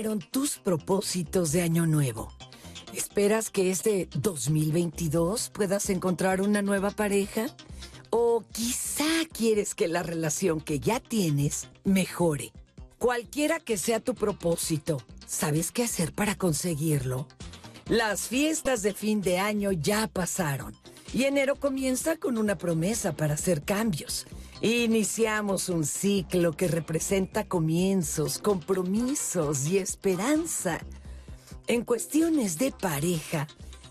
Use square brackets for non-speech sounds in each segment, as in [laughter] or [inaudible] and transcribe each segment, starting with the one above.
fueron tus propósitos de año nuevo? ¿Esperas que este 2022 puedas encontrar una nueva pareja? ¿O quizá quieres que la relación que ya tienes mejore? Cualquiera que sea tu propósito, ¿sabes qué hacer para conseguirlo? Las fiestas de fin de año ya pasaron y enero comienza con una promesa para hacer cambios. Iniciamos un ciclo que representa comienzos, compromisos y esperanza. En cuestiones de pareja,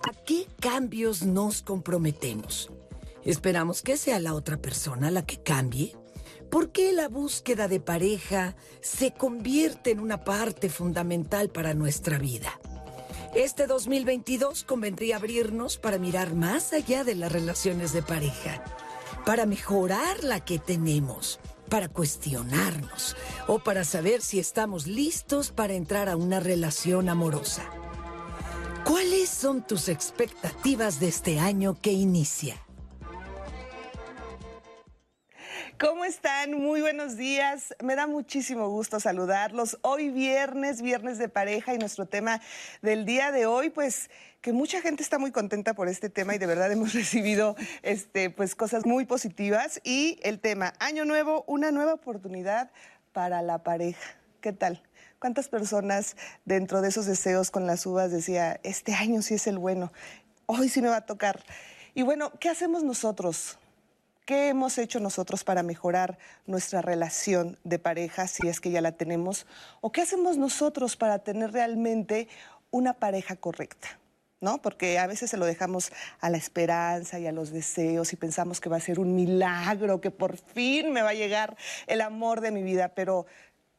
¿a qué cambios nos comprometemos? ¿Esperamos que sea la otra persona la que cambie? ¿Por qué la búsqueda de pareja se convierte en una parte fundamental para nuestra vida? Este 2022 convendría abrirnos para mirar más allá de las relaciones de pareja, para mejorar la que tenemos, para cuestionarnos o para saber si estamos listos para entrar a una relación amorosa. ¿Cuáles son tus expectativas de este año que inicia? ¿Cómo están? Muy buenos días. Me da muchísimo gusto saludarlos. Hoy viernes, viernes de pareja y nuestro tema del día de hoy, pues que mucha gente está muy contenta por este tema y de verdad hemos [laughs] recibido este, pues, cosas muy positivas. Y el tema, Año Nuevo, una nueva oportunidad para la pareja. ¿Qué tal? ¿Cuántas personas dentro de esos deseos con las uvas decía, este año sí es el bueno, hoy sí me va a tocar? Y bueno, ¿qué hacemos nosotros? ¿Qué hemos hecho nosotros para mejorar nuestra relación de pareja, si es que ya la tenemos? ¿O qué hacemos nosotros para tener realmente una pareja correcta? ¿No? Porque a veces se lo dejamos a la esperanza y a los deseos y pensamos que va a ser un milagro, que por fin me va a llegar el amor de mi vida, pero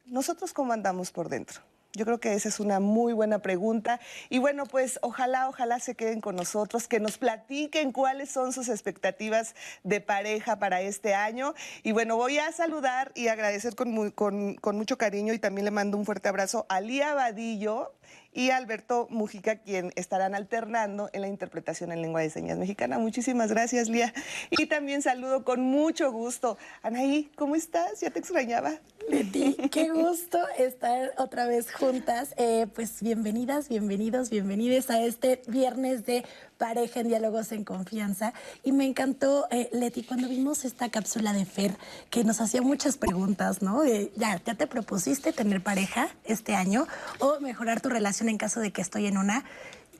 nosotros cómo andamos por dentro. Yo creo que esa es una muy buena pregunta. Y bueno, pues ojalá, ojalá se queden con nosotros, que nos platiquen cuáles son sus expectativas de pareja para este año. Y bueno, voy a saludar y agradecer con, con mucho cariño y también le mando un fuerte abrazo a Lía Vadillo y Alberto Mujica, quien estarán alternando en la interpretación en lengua de señas mexicana. Muchísimas gracias, Lía. Y también saludo con mucho gusto. Anaí, ¿cómo estás? Ya te extrañaba. Leti, qué gusto estar otra vez juntas. Eh, pues bienvenidas, bienvenidos, bienvenides a este viernes de pareja en diálogos en confianza. Y me encantó, eh, Leti, cuando vimos esta cápsula de Fer, que nos hacía muchas preguntas, ¿no? ya, ¿ya te propusiste tener pareja este año o mejorar tu relación en caso de que estoy en una?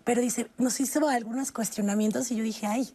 Pero dice, nos hizo algunos cuestionamientos y yo dije, ay,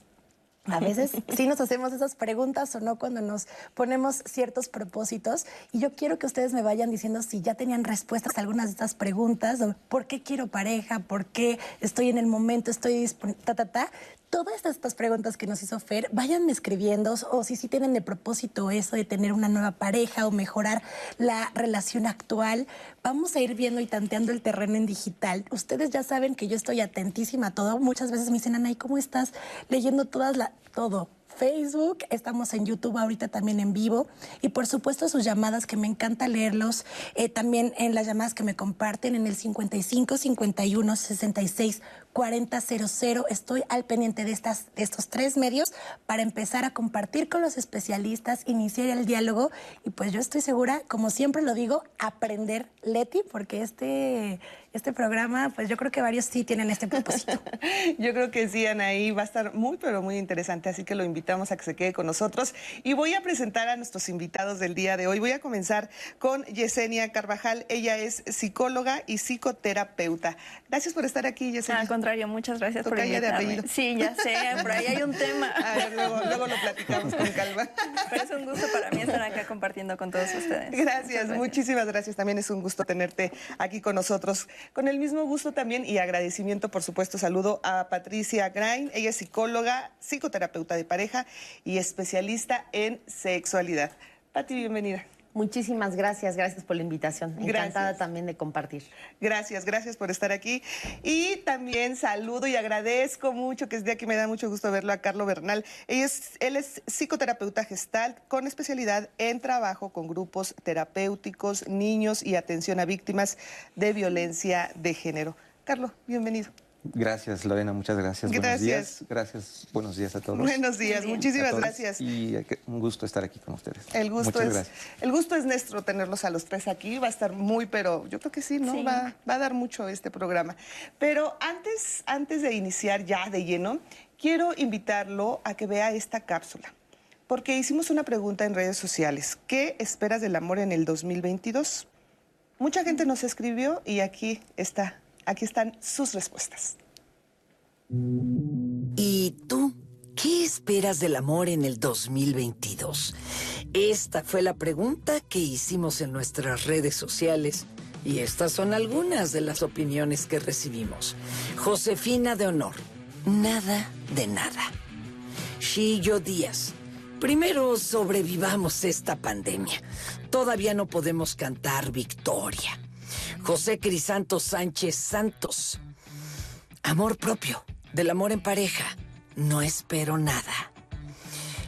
a veces sí nos hacemos esas preguntas o no cuando nos ponemos ciertos propósitos. Y yo quiero que ustedes me vayan diciendo si ya tenían respuestas a algunas de estas preguntas. ¿Por qué quiero pareja? ¿Por qué estoy en el momento? ¿Estoy disponible? Ta, ta, ta todas estas preguntas que nos hizo Fer, váyanme escribiendo o si sí tienen de propósito eso de tener una nueva pareja o mejorar la relación actual. Vamos a ir viendo y tanteando el terreno en digital. Ustedes ya saben que yo estoy atentísima a todo. Muchas veces me dicen, Ana, ¿y cómo estás leyendo todas la, todo? Facebook, estamos en YouTube ahorita también en vivo y por supuesto sus llamadas que me encanta leerlos, eh, también en las llamadas que me comparten en el 55 51 66 4000. Estoy al pendiente de, estas, de estos tres medios para empezar a compartir con los especialistas, iniciar el diálogo y pues yo estoy segura, como siempre lo digo, aprender Leti, porque este, este programa, pues yo creo que varios sí tienen este propósito. [laughs] yo creo que sí, Anaí, va a estar muy, pero muy interesante, así que lo invitamos a que se quede con nosotros. Y voy a presentar a nuestros invitados del día de hoy. Voy a comenzar con Yesenia Carvajal. Ella es psicóloga y psicoterapeuta. Gracias por estar aquí, Yesenia muchas gracias por invitarme. Sí, ya sé, por ahí hay un tema. [laughs] A ver, luego, luego lo platicamos con calma. Pero es un gusto para mí estar acá compartiendo con todos ustedes. Gracias, muchísimas gracias. También es un gusto tenerte aquí con nosotros. Con el mismo gusto también y agradecimiento, por supuesto, saludo a Patricia Grain. Ella es psicóloga, psicoterapeuta de pareja y especialista en sexualidad. Pati, bienvenida. Muchísimas gracias, gracias por la invitación. Encantada también de compartir. Gracias, gracias por estar aquí. Y también saludo y agradezco mucho, que es día que me da mucho gusto verlo, a Carlos Bernal. Él es, él es psicoterapeuta gestal con especialidad en trabajo con grupos terapéuticos, niños y atención a víctimas de violencia de género. Carlos, bienvenido. Gracias, Lorena, muchas gracias. Gracias. Buenos días. Gracias, buenos días a todos. Buenos días, muchísimas gracias. Y un gusto estar aquí con ustedes. El gusto, es, el gusto es nuestro tenerlos a los tres aquí. Va a estar muy, pero yo creo que sí, ¿no? Va, va, a dar mucho este programa. Pero antes, antes de iniciar ya de lleno, quiero invitarlo a que vea esta cápsula. Porque hicimos una pregunta en redes sociales. ¿Qué esperas del amor en el 2022? Mucha gente nos escribió y aquí está Aquí están sus respuestas. ¿Y tú? ¿Qué esperas del amor en el 2022? Esta fue la pregunta que hicimos en nuestras redes sociales y estas son algunas de las opiniones que recibimos. Josefina de Honor, nada de nada. Shillo Díaz, primero sobrevivamos esta pandemia. Todavía no podemos cantar victoria. José Crisanto Sánchez Santos. Amor propio, del amor en pareja. No espero nada.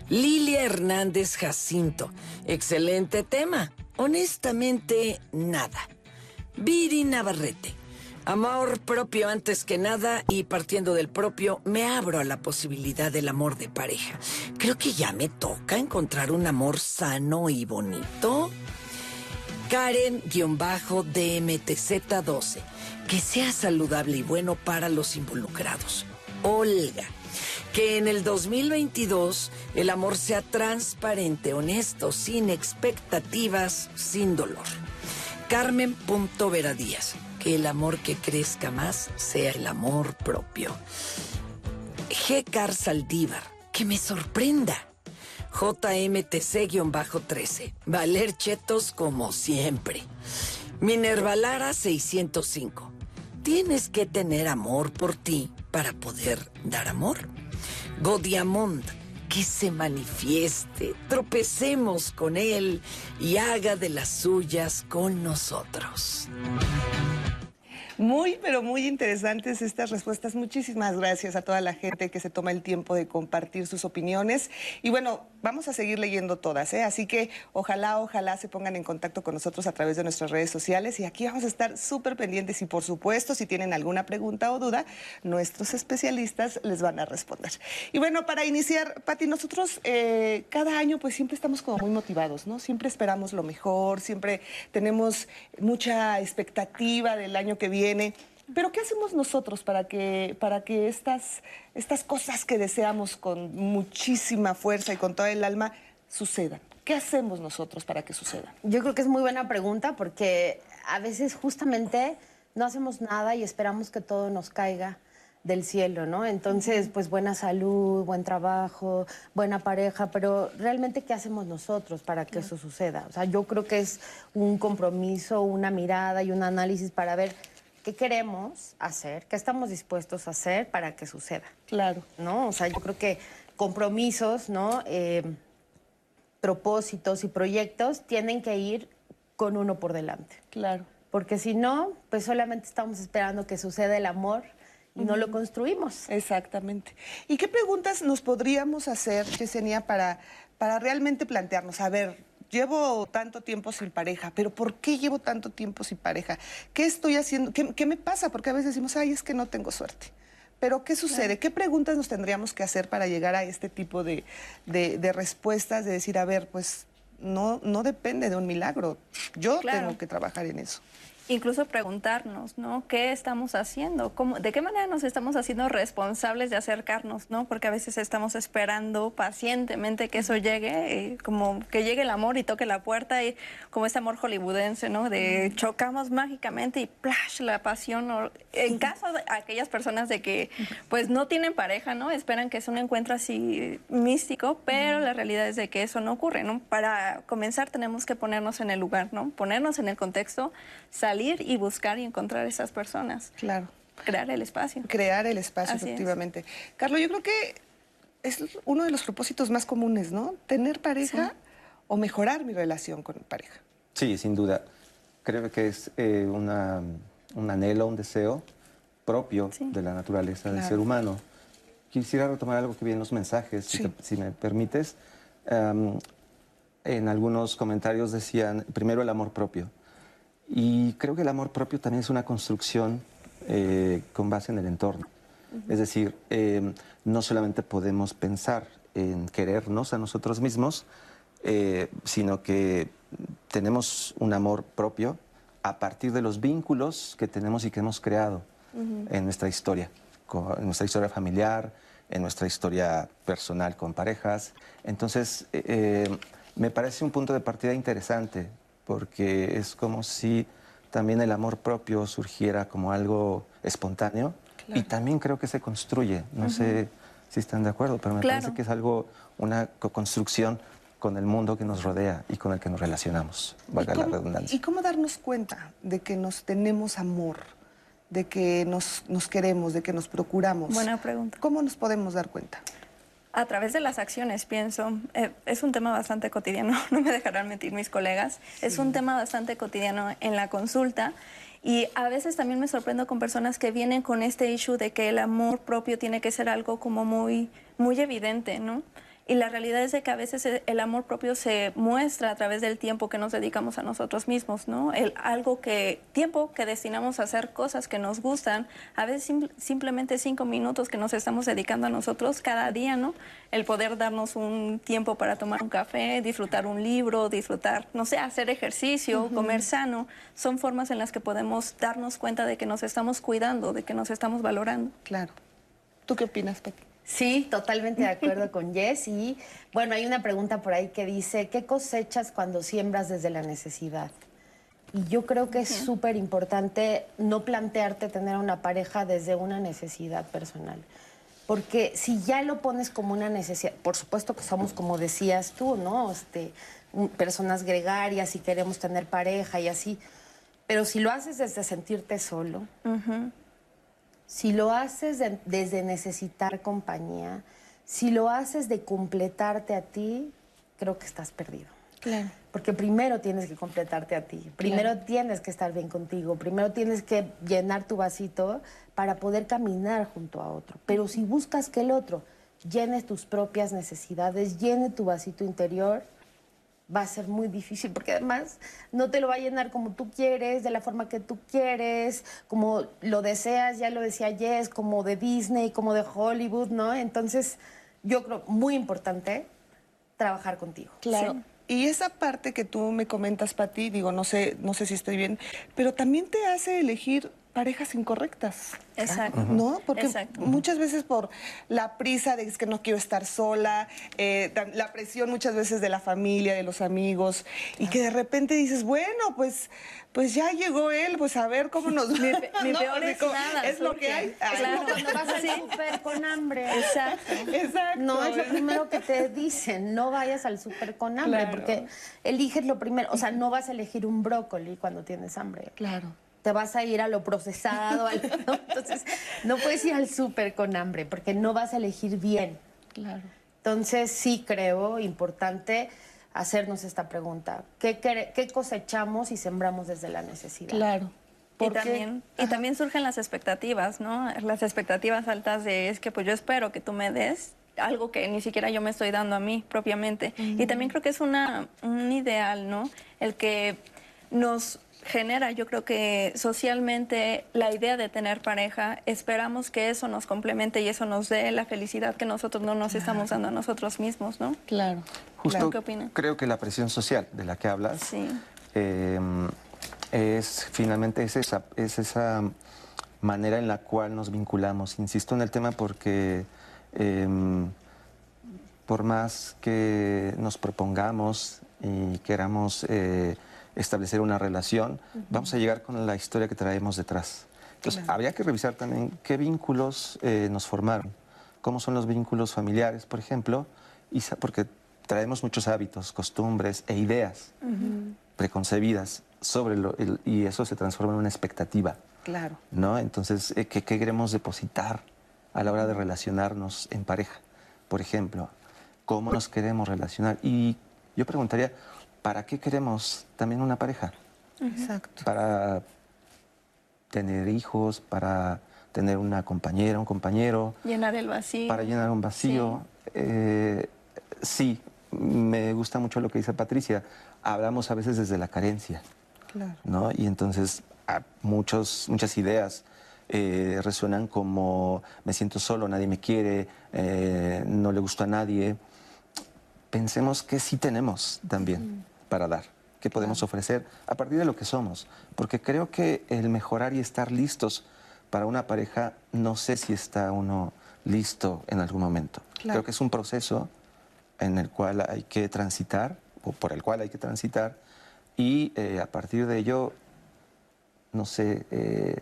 Lilia Hernández Jacinto. Excelente tema. Honestamente, nada. Viri Navarrete. Amor propio antes que nada y partiendo del propio, me abro a la posibilidad del amor de pareja. Creo que ya me toca encontrar un amor sano y bonito. Karen-DMTZ12. Que sea saludable y bueno para los involucrados. Olga. Que en el 2022 el amor sea transparente, honesto, sin expectativas, sin dolor. Carmen Díaz. Que el amor que crezca más sea el amor propio. G. Car Saldívar. Que me sorprenda JMTC-13. Valer Chetos como siempre. Minerva Lara 605. Tienes que tener amor por ti para poder dar amor. Godiamond, que se manifieste, tropecemos con él y haga de las suyas con nosotros. Muy, pero muy interesantes estas respuestas. Muchísimas gracias a toda la gente que se toma el tiempo de compartir sus opiniones. Y bueno, vamos a seguir leyendo todas, ¿eh? Así que ojalá, ojalá se pongan en contacto con nosotros a través de nuestras redes sociales. Y aquí vamos a estar súper pendientes. Y por supuesto, si tienen alguna pregunta o duda, nuestros especialistas les van a responder. Y bueno, para iniciar, Pati, nosotros eh, cada año pues siempre estamos como muy motivados, ¿no? Siempre esperamos lo mejor, siempre tenemos mucha expectativa del año que viene pero ¿qué hacemos nosotros para que, para que estas, estas cosas que deseamos con muchísima fuerza y con toda el alma sucedan? ¿Qué hacemos nosotros para que sucedan? Yo creo que es muy buena pregunta porque a veces justamente no hacemos nada y esperamos que todo nos caiga del cielo, ¿no? Entonces, pues buena salud, buen trabajo, buena pareja, pero realmente ¿qué hacemos nosotros para que eso suceda? O sea, yo creo que es un compromiso, una mirada y un análisis para ver qué queremos hacer, qué estamos dispuestos a hacer para que suceda. Claro. ¿No? O sea, yo creo que compromisos, ¿no? Eh, propósitos y proyectos tienen que ir con uno por delante. Claro. Porque si no, pues solamente estamos esperando que suceda el amor y no lo construimos. Exactamente. ¿Y qué preguntas nos podríamos hacer, Yesenia, para, para realmente plantearnos? A ver, llevo tanto tiempo sin pareja, pero ¿por qué llevo tanto tiempo sin pareja? ¿Qué estoy haciendo? ¿Qué, me pasa? Porque a veces decimos, ay, es que no tengo suerte. Pero ¿qué sucede? ¿Qué preguntas nos tendríamos que hacer para llegar a este tipo de, de, respuestas? De decir, a ver, pues no, no depende de un milagro. Yo tengo que trabajar en eso incluso preguntarnos, ¿no? ¿Qué estamos haciendo? ¿Cómo, ¿De qué manera nos estamos haciendo responsables de acercarnos, ¿no? Porque a veces estamos esperando pacientemente que eso llegue, eh, como que llegue el amor y toque la puerta, y como ese amor hollywoodense, ¿no? De chocamos mágicamente y ¡plash! la pasión. en caso de aquellas personas de que, pues, no tienen pareja, ¿no? Esperan que es un encuentro así místico, pero la realidad es de que eso no ocurre, ¿no? Para comenzar tenemos que ponernos en el lugar, ¿no? Ponernos en el contexto, salir y buscar y encontrar esas personas. Claro. Crear el espacio. Crear el espacio, efectivamente. Carlos, yo creo que es uno de los propósitos más comunes, ¿no? Tener pareja o mejorar mi relación con mi pareja. Sí, sin duda. Creo que es eh, una, un anhelo, un deseo propio de la naturaleza del ser humano. Quisiera retomar algo que vi en los mensajes, si, me permites. en algunos comentarios decían, primero el amor propio. Y creo que el amor propio también es una construcción eh, con base en el entorno. Es decir, eh, no solamente podemos pensar en querernos a nosotros mismos, eh, sino que tenemos un amor propio a partir de los vínculos que tenemos y que hemos creado en nuestra historia, en nuestra historia familiar, en nuestra historia personal con parejas. Entonces, me parece un punto de partida interesante, porque es como si también el amor propio surgiera como algo espontáneo y también creo que se construye. No sé si están de acuerdo, pero me parece que es algo, una construcción con el mundo que nos rodea y con el que nos relacionamos, valga la redundancia. ¿Y cómo darnos cuenta de que nos tenemos amor, de que nos, nos queremos, de que nos procuramos? Buena pregunta. ¿Cómo nos podemos dar cuenta? A través de las acciones, pienso. Eh, es un tema bastante cotidiano, [laughs] no me dejarán mentir mis colegas. Es un tema bastante cotidiano en la consulta. Y a veces también me sorprendo con personas que vienen con este issue de que el amor propio tiene que ser algo como muy, muy evidente, ¿no? Y la realidad es de que a veces e, el amor propio se muestra a través del tiempo que nos dedicamos a nosotros mismos, ¿no? El, algo que, tiempo que destinamos a hacer cosas que nos gustan, a veces simplemente cinco minutos que nos estamos dedicando a nosotros cada día, ¿no? El poder darnos un tiempo para tomar un café, disfrutar un libro, disfrutar, no sé, hacer ejercicio, comer sano, son formas en las que podemos darnos cuenta de que nos estamos cuidando, de que nos estamos valorando. Claro. ¿Tú qué opinas, Pepe? Sí, totalmente de acuerdo [laughs] con Jess. Y bueno, hay una pregunta por ahí que dice, ¿qué cosechas cuando siembras desde la necesidad? Y yo creo que es súper importante no plantearte tener una pareja desde una necesidad personal. Porque si ya lo pones como una necesidad, por supuesto que somos, como decías tú, ¿no? Este, personas gregarias y queremos tener pareja y así. Pero si lo haces desde sentirte solo, si lo haces desde necesitar compañía, si lo haces de completarte a ti, creo que estás perdido. Claro. Porque primero tienes que completarte a ti, primero tienes que estar bien contigo, primero tienes que llenar tu vasito para poder caminar junto a otro. Pero si buscas que el otro llene tus propias necesidades, llene tu vasito interior, va a ser muy difícil porque además no te lo va a llenar como tú quieres, de la forma que tú quieres, como lo deseas, ya lo decía Jess, como de Disney, como de Hollywood, ¿no? Entonces, yo creo muy importante trabajar contigo. Claro. Y esa parte que tú me comentas, Pati, digo, no sé, no sé si estoy bien, pero también te hace elegir parejas incorrectas. Exacto. ¿No? Porque muchas veces por la prisa de que no quiero estar sola, eh, la presión muchas veces de la familia, de los amigos, y que de repente dices, bueno, pues, pues ya llegó él, pues a ver cómo nos... Mi, mi [laughs] peor es nada. Es lo que hay. Claro. Cuando vas al súper con hambre. Exacto. Exacto. No es lo primero que te dicen, no vayas al súper con hambre, porque eliges lo primero, o sea, no vas a elegir un brócoli cuando tienes hambre. Claro te vas a ir a lo procesado. [laughs] Entonces, no puedes ir al súper con hambre porque no vas a elegir bien. Claro. Entonces, sí creo importante hacernos esta pregunta. ¿Qué, qué cosechamos y sembramos desde la necesidad? Claro. Y también, y también surgen las expectativas, ¿no? Las expectativas altas de es que pues yo espero que tú me des algo que ni siquiera yo me estoy dando a mí propiamente. Y también creo que es una, un ideal, ¿no? El que nos genera, yo creo que socialmente la idea de tener pareja, esperamos que eso nos complemente y eso nos dé la felicidad que nosotros no nos estamos dando a nosotros mismos, ¿no? Claro. Justo ¿Qué opina? creo que la presión social de la que hablas em, es finalmente es esa, es esa manera en la cual nos vinculamos. Insisto en el tema porque em, por más que nos propongamos y queramos eh, establecer una relación, vamos a llegar con la historia que traemos detrás. Entonces, habría que revisar también qué vínculos eh, nos formaron, cómo son los vínculos familiares, por ejemplo, y porque traemos muchos hábitos, costumbres e ideas preconcebidas sobre lo, y eso se transforma en una expectativa. Claro. ¿no? Entonces, eh, ¿qué, ¿qué queremos depositar a la hora de relacionarnos en pareja? Por ejemplo, ¿cómo nos queremos relacionar? Y yo preguntaría, ¿para qué queremos también una pareja? Exacto. Para tener hijos, para tener una compañera, un compañero. Llenar el vacío. Para llenar un vacío. Sí. Eh, me gusta mucho lo que dice Patricia. Hablamos a veces desde la carencia. Claro. ¿no? Y entonces muchos, muchas ideas eh, resuenan como me siento solo, nadie me quiere, eh, no le gusta a nadie, pensemos que sí tenemos también para dar, que podemos ofrecer a partir de lo que somos, porque creo que el mejorar y estar listos para una pareja, no sé si está uno listo en algún momento. Creo que es un proceso en el cual hay que transitar, o por el cual hay que transitar, y eh, a partir de ello, no sé, eh,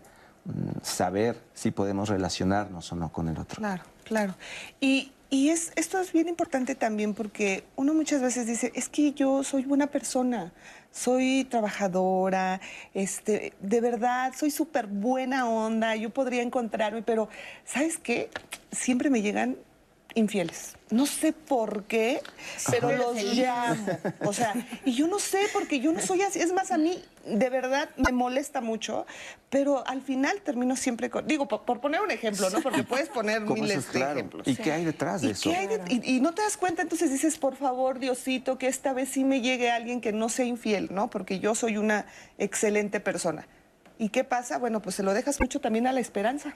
saber si podemos relacionarnos o no con el otro. Claro, claro. Y, y es, esto es bien importante también porque uno muchas veces dice, es que yo soy buena persona, soy trabajadora, este, de verdad, soy súper buena onda, yo podría encontrarme, pero ¿sabes qué? Siempre me llegan infieles. No sé por qué, pero los llamo. O sea, y yo no sé porque yo no soy así. Es más, a mí de verdad me molesta mucho, pero al final termino siempre con. Digo, por, por poner un ejemplo, ¿no? Porque puedes poner ¿Cómo eso miles es de claro? ejemplos. ¿Y qué hay detrás de ¿Y, eso? qué hay de- y- y no te das cuenta, entonces dices, por favor, Diosito, que esta vez sí me llegue alguien que no sea infiel, ¿no? Porque yo soy una excelente persona. ¿Y qué pasa? Bueno, pues se lo dejas mucho también a la esperanza,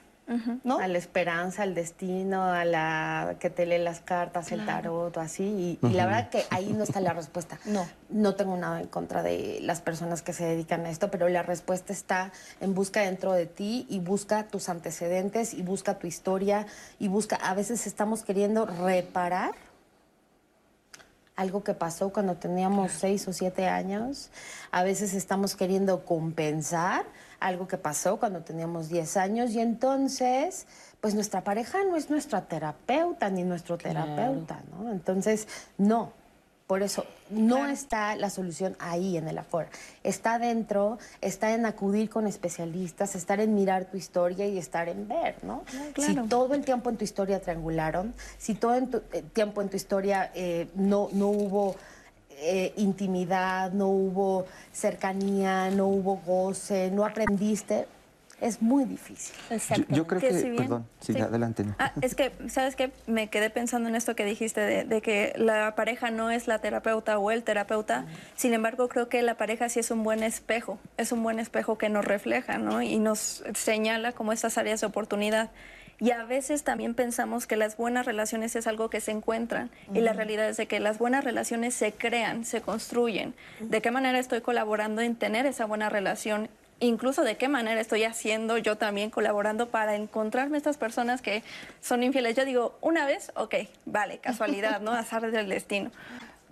¿no? A la esperanza, al destino, a la que te lee las cartas, el tarot, o así. Y, y la verdad que ahí no está la respuesta. [laughs] No. No tengo nada en contra de las personas que se dedican a esto, pero la respuesta está en busca dentro de ti y busca tus antecedentes y busca tu historia y busca. A veces estamos queriendo reparar algo que pasó cuando teníamos seis o siete años. A veces estamos queriendo compensar algo que pasó cuando teníamos 10 años y entonces, pues nuestra pareja no es nuestra terapeuta ni nuestro terapeuta, ¿no? Entonces, no. Por eso, no está la solución ahí en el afuera. Está dentro, está en acudir con especialistas, estar en mirar tu historia y estar en ver, ¿no? Si todo el tiempo en tu historia triangularon, si todo el tiempo en tu historia eh, no, no hubo eh, intimidad, no hubo cercanía, no hubo goce, no aprendiste, es muy difícil. Yo, yo creo que, si bien- perdón, sí, adelante. Ah, es que, ¿sabes qué? Me quedé pensando en esto que dijiste de, de que la pareja no es la terapeuta o el terapeuta. Sin embargo, creo que la pareja sí es un buen espejo. Es un buen espejo que nos refleja, ¿no? Y nos señala como estas áreas de oportunidad. Y a veces también pensamos que las buenas relaciones es algo que se encuentran. Y la realidad es de que las buenas relaciones se crean, se construyen. ¿De qué manera estoy colaborando en tener esa buena relación? incluso de qué manera estoy haciendo yo también colaborando para encontrarme estas personas que son infieles. Yo digo, una vez, ok, vale, casualidad, ¿no? [laughs] Azar del destino.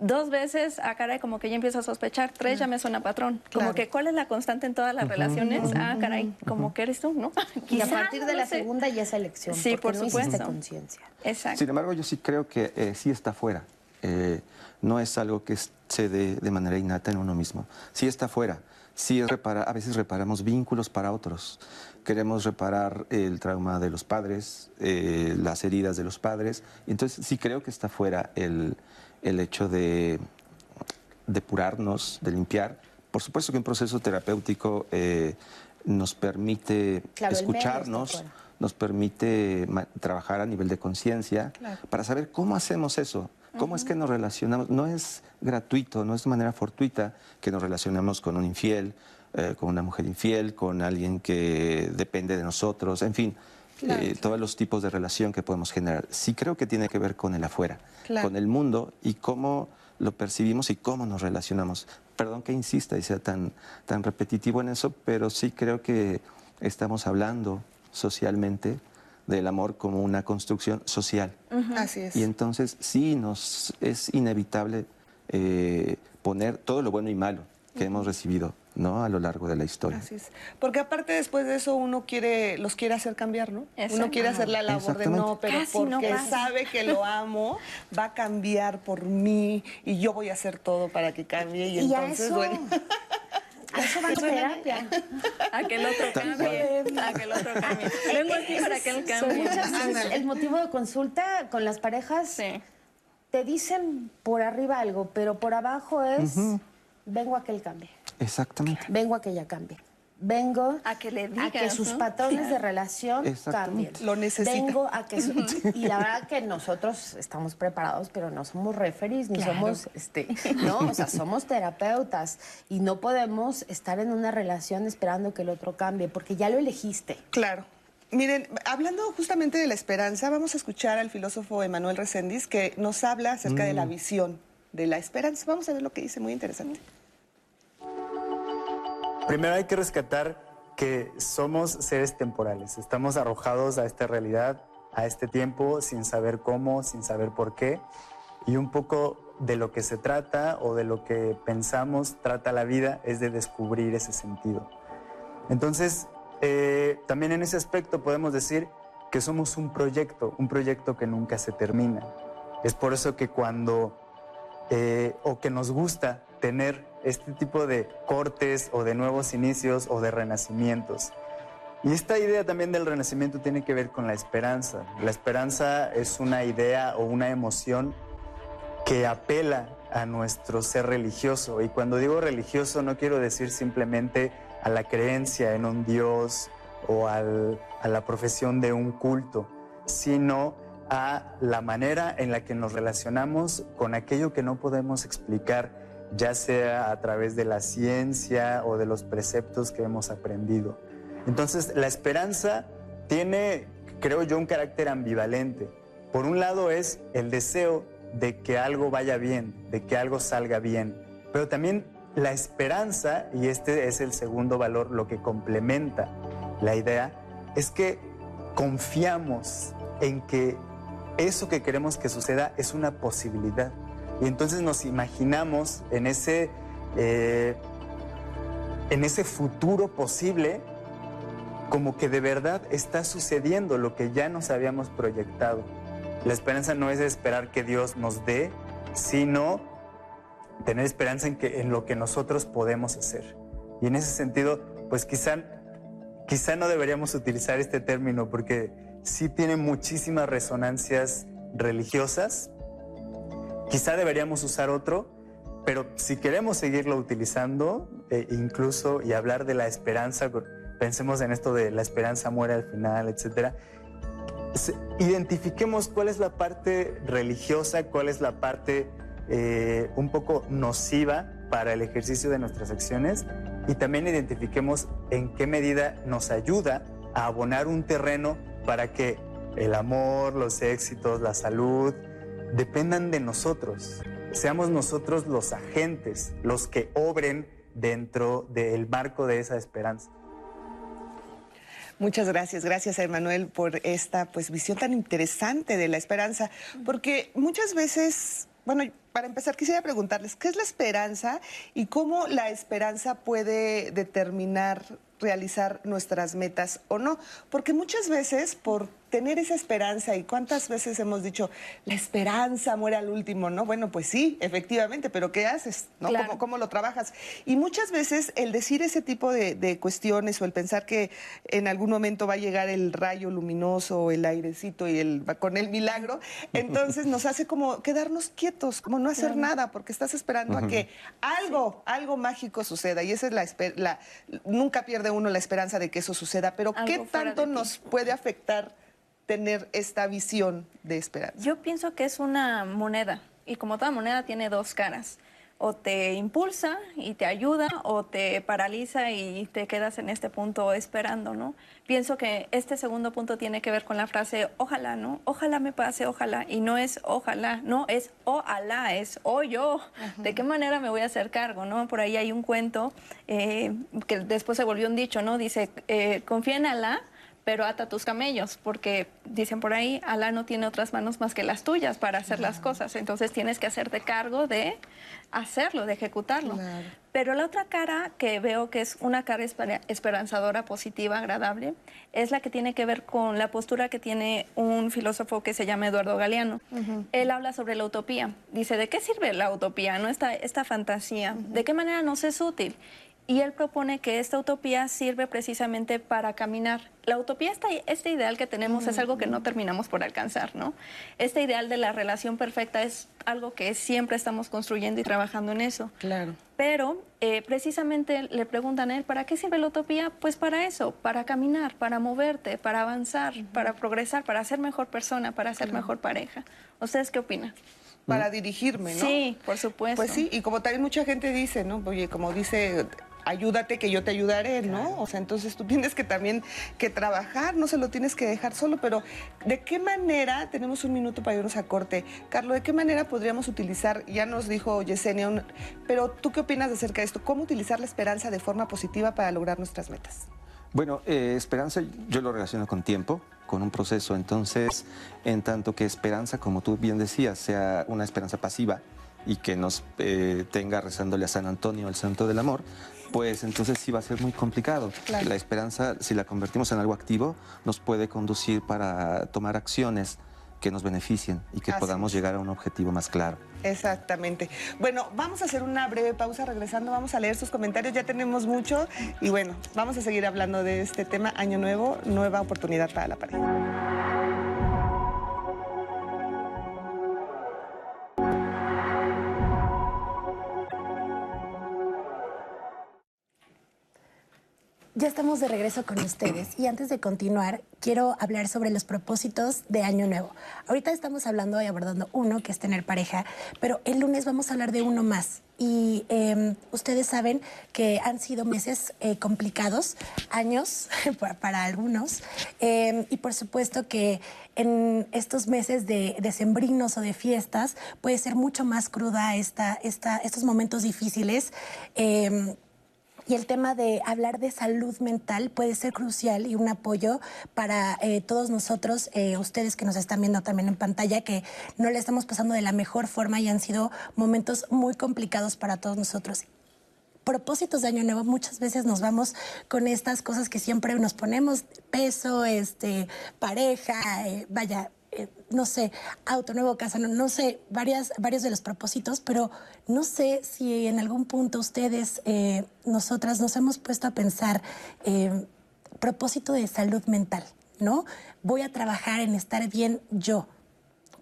Dos veces, a caray, como que ya empiezo a sospechar. Tres ya me suena patrón. Como que, ¿cuál es la constante en todas las relaciones? Ah, caray, como que eres tú, ¿no? [laughs] Y a partir de la sé. segunda ya es elección. Sí, por no supuesto. conciencia. Exacto. Sin embargo, yo sí creo que eh, sí está fuera. Eh, no es algo que se dé de manera innata en uno mismo. Sí está fuera. Sí es repara- a veces reparamos vínculos para otros. Queremos reparar el trauma de los padres, eh, las heridas de los padres. Entonces sí creo que está fuera el, el hecho de depurarnos, de limpiar. Por supuesto que un proceso terapéutico eh, nos permite Claro, escucharnos, nos permite trabajar a nivel de conciencia para saber cómo hacemos eso, cómo es que nos relacionamos. No es gratuito, no es de manera fortuita que nos relacionamos con un infiel, eh, con una mujer infiel, con alguien que depende de nosotros, en fin. Eh, todos los tipos de relación que podemos generar. Sí creo que tiene que ver con el afuera, Claro. con el mundo y cómo lo percibimos y cómo nos relacionamos. Perdón que insista y sea tan, tan repetitivo en eso, pero sí creo que estamos hablando socialmente del amor como una construcción social. Así es. Y entonces sí nos es inevitable eh, poner todo lo bueno y malo que hemos recibido ¿no? a lo largo de la historia. Así es. Porque aparte después de eso uno quiere, los quiere hacer cambiar, ¿no? Uno quiere hacer la labor de no, pero Casi porque sabe que lo amo, va a cambiar por mí y yo voy a hacer todo para que cambie. Y, Y a entonces, eso, bueno. a eso terapia. [laughs] A que el otro cambie. A que el otro cambie. Vengo aquí para que él cambie. muchas veces el motivo de consulta con las parejas. Sí. Te dicen por arriba algo, pero por abajo es vengo a que él cambie, Exactamente. vengo a que ella cambie. Vengo A que le a que sus ¿no? patrones de relación cambien. Lo necesita. Vengo a que su- y la verdad que nosotros estamos preparados, pero no somos referees ni somos este, no, o sea, somos terapeutas y no podemos estar en una relación esperando que el otro cambie porque ya lo elegiste. Claro. Miren, hablando justamente de la esperanza, vamos a escuchar al filósofo Emanuel Reséndiz que nos habla acerca de la mm. visión de la esperanza. Vamos a ver lo que dice, muy interesante. Primero hay que rescatar que somos seres temporales, estamos arrojados a esta realidad, a este tiempo, sin saber cómo, sin saber por qué, y un poco de lo que se trata o de lo que pensamos trata la vida es de descubrir ese sentido. Entonces, eh, también en ese aspecto podemos decir que somos un proyecto, un proyecto que nunca se termina. Es por eso que cuando, eh, o que nos gusta tener este tipo de cortes o de nuevos inicios o de renacimientos. Y esta idea también del renacimiento tiene que ver con la esperanza. La esperanza es una idea o una emoción que apela a nuestro ser religioso. Y cuando digo religioso no quiero decir simplemente a la creencia en un Dios o a la profesión de un culto, sino a la manera en la que nos relacionamos con aquello que no podemos explicar, ya sea a través de la ciencia o de los preceptos que hemos aprendido. Entonces, la esperanza tiene, creo yo, un carácter ambivalente. Por un lado es el deseo de que algo vaya bien, de que algo salga bien, pero también la esperanza, y este es el segundo valor, lo que complementa la idea, es que confiamos en que eso que queremos que suceda es una posibilidad. Y entonces nos imaginamos en ese, eh, en ese futuro posible como que de verdad está sucediendo lo que ya nos habíamos proyectado. La esperanza no es esperar que Dios nos dé, sino tener esperanza en, que, en lo que nosotros podemos hacer. Y en ese sentido, pues quizá, quizá no deberíamos utilizar este término porque sí tiene muchísimas resonancias religiosas. Quizá deberíamos usar otro, pero si queremos seguirlo utilizando, e incluso y hablar de la esperanza, pensemos en esto de la esperanza muere al final, etcétera. Identifiquemos cuál es la parte religiosa, cuál es la parte eh, un poco nociva para el ejercicio de nuestras acciones y también identifiquemos en qué medida nos ayuda a abonar un terreno para que el amor, los éxitos, la salud dependan de nosotros. Seamos nosotros los agentes, los que obren dentro del marco de esa esperanza. Muchas gracias, gracias Emanuel por esta pues visión tan interesante de la esperanza, porque muchas veces bueno, para empezar quisiera preguntarles, ¿qué es la esperanza y cómo la esperanza puede determinar realizar nuestras metas o no? Porque muchas veces por tener esa esperanza y cuántas veces hemos dicho, la esperanza muere al último, ¿no? Bueno, pues sí, efectivamente, pero ¿qué haces? ¿no? ¿Cómo, lo trabajas? Y muchas veces el decir ese tipo de, cuestiones o el pensar que en algún momento va a llegar el rayo luminoso o el airecito y el, con el milagro, [laughs] entonces nos hace como quedarnos quietos, como no hacer nada, porque estás esperando a que algo, algo mágico suceda. Y esa es la, la, nunca pierde uno la esperanza de que eso suceda, pero ¿qué tanto nos puede afectar? Tener esta visión de esperanza? Yo pienso que es una moneda y como toda moneda tiene dos caras. O te impulsa y te ayuda o te paraliza y te quedas en este punto esperando, ¿no? Pienso que este segundo punto tiene que ver con la frase ojalá, ¿no? Ojalá me pase, ojalá. Y no es ojalá, no, es ojalá, es o yo. ¿De qué manera me voy a hacer cargo, no? Por ahí hay un cuento eh, que después se volvió un dicho, ¿no? Dice, eh, confía en Alá pero ata tus camellos, porque dicen por ahí, Alá no tiene otras manos más que las tuyas para hacer las cosas, entonces tienes que hacerte cargo de hacerlo, de ejecutarlo. Pero la otra cara que veo que es una cara esperanzadora, positiva, agradable, es la que tiene que ver con la postura que tiene un filósofo que se llama Eduardo Galeano. Él habla sobre la utopía. Dice, ¿de qué sirve la utopía, no esta, esta fantasía? ¿De qué manera nos es útil? Y él propone que esta utopía sirve precisamente para caminar. La utopía, este ideal que tenemos es algo que no terminamos por alcanzar, ¿no? Este ideal de la relación perfecta es algo que siempre estamos construyendo y trabajando en eso. Claro. Pero eh, precisamente le preguntan a él, ¿para qué sirve la utopía? Pues para eso, para caminar, para moverte, para avanzar, para progresar, para ser mejor persona, para ser mejor pareja. ¿Ustedes qué opinan? Para dirigirme, ¿no? Sí, por supuesto. Pues sí, y como también mucha gente dice, ¿no? Oye, como dice ayúdate que yo te ayudaré, ¿no? O sea, entonces tú tienes que también que trabajar, no se lo tienes que dejar solo, pero ¿de qué manera, tenemos un minuto para irnos a corte, Carlos, ¿de qué manera podríamos utilizar, ya nos dijo Yesenia, pero tú qué opinas acerca de esto? ¿Cómo utilizar la esperanza de forma positiva para lograr nuestras metas? Bueno, eh, esperanza yo lo relaciono con tiempo, con un proceso, entonces, en tanto que esperanza, como tú bien decías, sea una esperanza pasiva, y que nos eh, tenga rezándole a San Antonio, el santo del amor, pues entonces sí va a ser muy complicado. La esperanza, si la convertimos en algo activo, nos puede conducir para tomar acciones que nos beneficien y que podamos llegar a un objetivo más claro. Exactamente. Bueno, vamos a hacer una breve pausa. Regresando, vamos a leer sus comentarios. Ya tenemos mucho. Y bueno, vamos a seguir hablando de este tema. Año nuevo, nueva oportunidad para la pareja. Ya estamos de regreso con ustedes y antes de continuar, quiero hablar sobre los propósitos de Año Nuevo. Ahorita estamos hablando y abordando uno, que es tener pareja, pero el lunes vamos a hablar de uno más. Y em, ustedes saben que han sido meses eh, complicados, años [laughs] para, algunos, em, y por supuesto que en estos meses de, sembrinos o de fiestas puede ser mucho más cruda esta, esta, estos momentos difíciles. Y el tema de hablar de salud mental puede ser crucial y un apoyo para eh, todos nosotros, eh, ustedes que nos están viendo también en pantalla, que no le estamos pasando de la mejor forma y han sido momentos muy complicados para todos nosotros. Propósitos de año nuevo muchas veces nos vamos con estas cosas que siempre nos ponemos peso este pareja eh, vaya no sé, auto, nuevo casa, no, sé, varias, varios de los propósitos, pero no sé si en algún punto ustedes, eh, nosotras, nos hemos puesto a pensar eh, propósito de salud mental, ¿no? Voy a trabajar en estar bien yo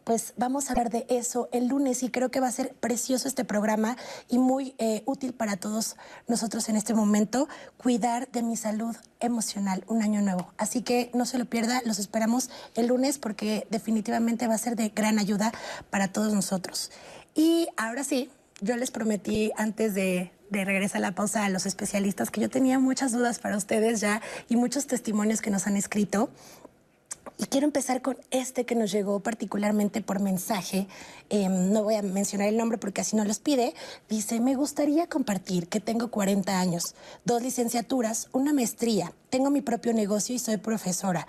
pues vamos a hablar de eso el lunes y creo que va a ser precioso este programa y muy eh, útil para todos nosotros en este momento, cuidar de mi salud emocional, un año nuevo. Así que no se lo pierda, los esperamos el lunes porque definitivamente va a ser de gran ayuda para todos nosotros. Y ahora sí, yo les prometí antes de, de regresar a la pausa a los especialistas que yo tenía muchas dudas para ustedes ya y muchos testimonios que nos han escrito. Y quiero empezar con este que nos llegó particularmente por mensaje. Em, no voy a mencionar el nombre porque así no los pide. Dice, me gustaría compartir que tengo 40 años, dos licenciaturas, una maestría, tengo mi propio negocio y soy profesora.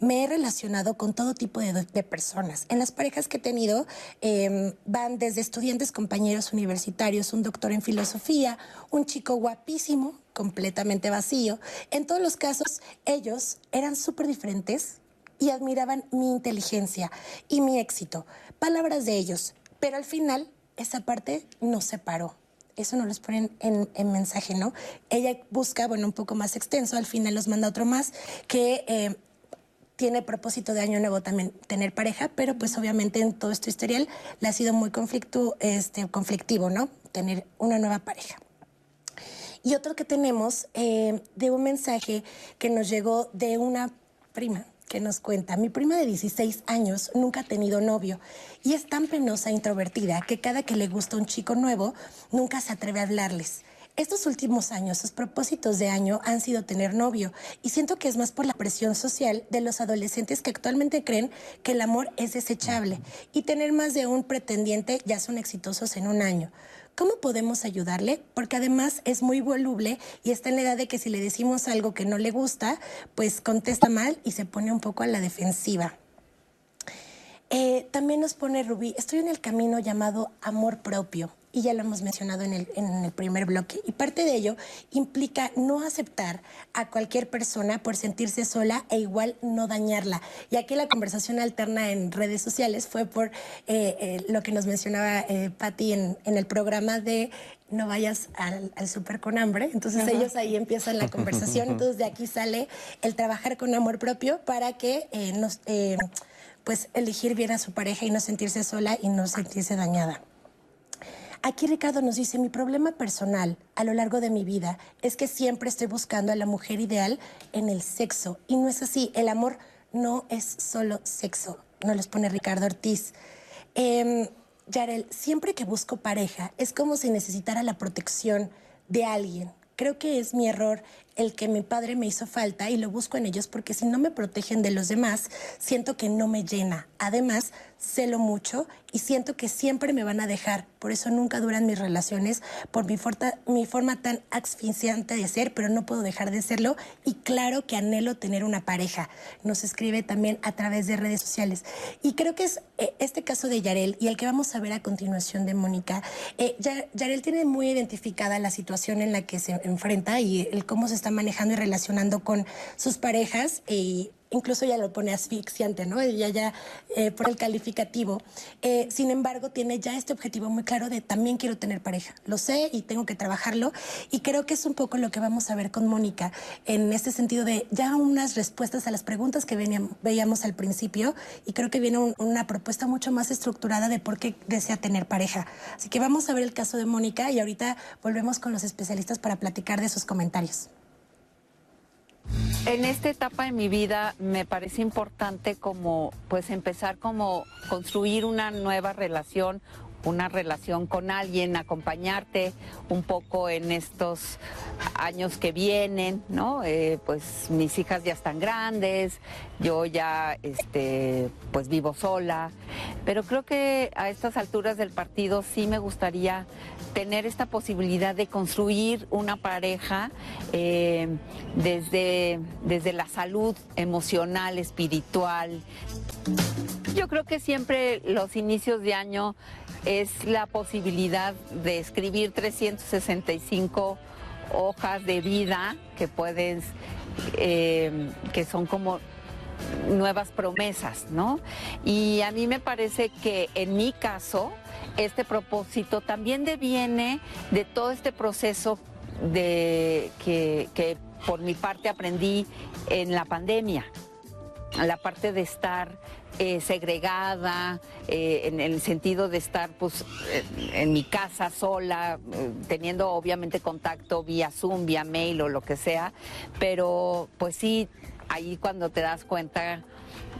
Me he relacionado con todo tipo de, personas. En las parejas que he tenido em, van desde estudiantes, compañeros universitarios, un doctor en filosofía, un chico guapísimo, completamente vacío. En todos los casos, ellos eran súper diferentes, y admiraban mi inteligencia y mi éxito. Palabras de ellos. Pero al final, esa parte nos separó. Eso no los ponen en, mensaje, ¿no? Ella busca, bueno, un poco más extenso, al final los manda otro más, que eh, tiene propósito de año nuevo también tener pareja, pero pues obviamente en todo este historial le ha sido muy conflicto, este, conflictivo, ¿no? Tener una nueva pareja. Y otro que tenemos eh, de un mensaje que nos llegó de una prima que nos cuenta, mi prima de 16 años nunca ha tenido novio y es tan penosa e introvertida que cada que le gusta un chico nuevo, nunca se atreve a hablarles. Estos últimos años, sus propósitos de año han sido tener novio y siento que es más por la presión social de los adolescentes que actualmente creen que el amor es desechable y tener más de un pretendiente ya son exitosos en un año. ¿Cómo podemos ayudarle? Porque además es muy voluble y está en la edad de que si le decimos algo que no le gusta, pues contesta mal y se pone un poco a la defensiva. Eh, también nos pone Rubí, estoy en el camino llamado amor propio y ya lo hemos mencionado en el, en el, primer bloque. Y parte de ello implica no aceptar a cualquier persona por sentirse sola e igual no dañarla. Y aquí la conversación alterna en redes sociales fue por eh, eh, lo que nos mencionaba eh, Patti en, en, el programa de no vayas al, al súper con hambre. Entonces ellos ahí empiezan la conversación. [laughs] Entonces de aquí sale el trabajar con amor propio para que eh, nos... pues elegir bien a su pareja y no sentirse sola y no sentirse dañada. Aquí Ricardo nos dice, mi problema personal a lo largo de mi vida es que siempre estoy buscando a la mujer ideal en el sexo. Y no es así, el amor no es solo sexo, nos los pone Ricardo Ortiz. Eh, Yarel, siempre que busco pareja es como si necesitara la protección de alguien creo que es mi error el que mi padre me hizo falta y lo busco en ellos porque si no me protegen de los demás, siento que no me llena. Además, celo mucho y siento que siempre me van a dejar. Por eso nunca duran mis relaciones, por mi, mi forma tan asfixiante de ser, pero no puedo dejar de serlo. Y claro que anhelo tener una pareja. Nos escribe también a través de redes sociales. Y creo que es eh, este caso de Yarel y el que vamos a ver a continuación de Mónica. Eh, Yarel tiene muy identificada la situación en la que se enfrenta y el cómo se está manejando y relacionando con sus parejas. Y incluso ya lo pone asfixiante, ¿no? Ella ya eh, por el calificativo. Eh, sin embargo, tiene ya este objetivo muy claro de también quiero tener pareja. Lo sé y tengo que trabajarlo. Y creo que es un poco lo que vamos a ver con Mónica en este sentido de ya unas respuestas a las preguntas que veíamos al principio. Y creo que viene una propuesta mucho más estructurada de por qué desea tener pareja. Así que vamos a ver el caso de Mónica y ahorita volvemos con los especialistas para platicar de sus comentarios. En esta etapa de mi vida me parece importante como pues empezar como construir una nueva relación, una relación con alguien, acompañarte un poco en estos años que vienen, ¿no? Eh, pues mis hijas ya están grandes, yo ya, este, pues vivo sola, pero creo que a estas alturas del partido sí me gustaría tener esta posibilidad de construir una pareja eh, desde, desde la salud emocional, espiritual. Yo creo que siempre los inicios de año es la posibilidad de escribir 365 hojas de vida que puedes, eh, que son como nuevas promesas, ¿no? Y a mí me parece que en mi caso, este propósito también deviene de todo este proceso de que, que por mi parte aprendí en la pandemia la parte de estar eh, segregada, eh, en el sentido de estar pues, en mi casa sola, eh, teniendo obviamente contacto vía Zoom, vía mail o lo que sea, pero pues sí, ahí cuando te das cuenta,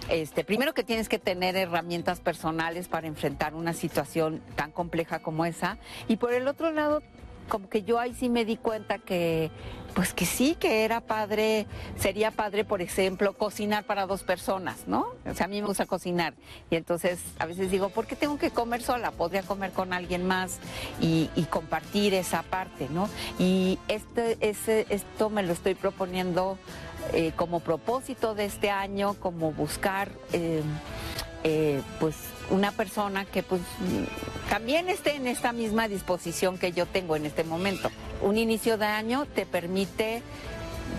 este, primero que tienes que tener herramientas personales para enfrentar una situación tan compleja como esa, y por el otro lado como que yo ahí sí me di cuenta que, pues que sí, que era padre, sería padre, por ejemplo, cocinar para dos personas, ¿no? O sea, a mí me gusta cocinar. Y entonces a veces digo, ¿por qué tengo que comer sola? Podría comer con alguien más y, compartir esa parte, ¿no? Y este, ese, esto me lo estoy proponiendo eh, como propósito de este año, como buscar, eh, eh, pues, una persona que pues también esté en esta misma disposición que yo tengo en este momento. Un inicio de año te permite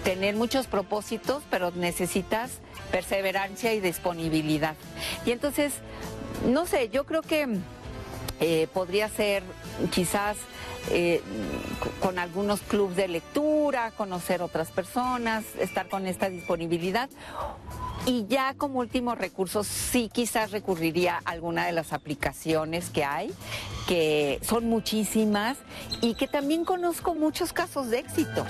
tener muchos propósitos, pero necesitas perseverancia y disponibilidad. Y entonces, no sé, yo creo que eh, podría ser quizás eh, con algunos clubes de lectura, conocer otras personas, estar con esta disponibilidad y ya como último recurso, sí quizás recurriría a alguna de las aplicaciones que hay, que son muchísimas y que también conozco muchos casos de éxito.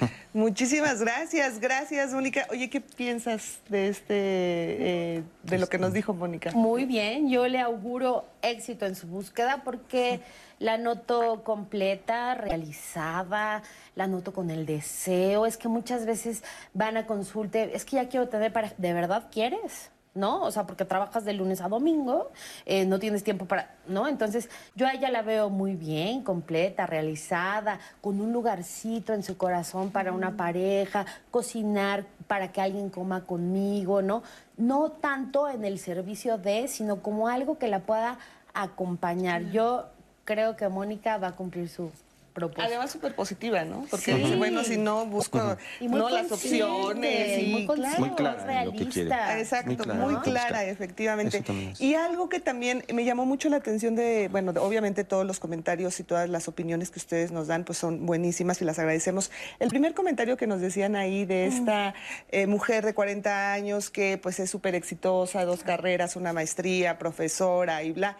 [laughs] Muchísimas gracias, gracias Mónica. Oye, ¿qué piensas de este, eh, de lo que nos dijo Mónica? Muy bien, yo le auguro éxito en su búsqueda porque la noto completa, realizada, la noto con el deseo. Es que muchas veces van a consulta, es que ya quiero tener para, ¿de verdad quieres? ¿no? O sea, porque trabajas de lunes a domingo, eh, no tienes tiempo para, ¿no? Entonces, yo a ella la veo muy bien, completa, realizada, con un lugarcito en su corazón para una pareja, cocinar para que alguien coma conmigo, ¿no? No tanto en el servicio de, sino como algo que la pueda acompañar. Yo creo que Mónica va a cumplir su propósito. Además súper positiva, ¿no? Porque bueno, si no busco no las opciones y muy, claro, muy clara, realista. Exacto, muy clara, efectivamente. Y algo que también me llamó mucho la atención de, bueno, obviamente todos los comentarios y todas las opiniones que ustedes nos dan pues son buenísimas y las agradecemos. El primer comentario que nos decían ahí de esta eh, mujer de 40 años que pues es súper exitosa, dos carreras, una maestría, profesora y bla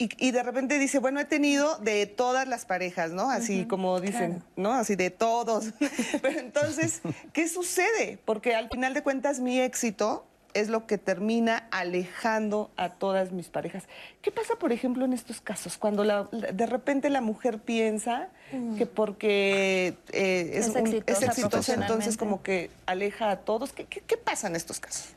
y, de repente dice, bueno, he tenido de todas las parejas, ¿no? Así como dicen, ¿no? Así de todos. [laughs] Pero entonces, ¿qué sucede? Porque al final de cuentas mi éxito es lo que termina alejando a todas mis parejas. ¿Qué pasa, por ejemplo, en estos casos? Cuando de repente la mujer piensa que porque eh, es, exitosa, entonces como que aleja a todos. ¿Qué, qué pasa en estos casos?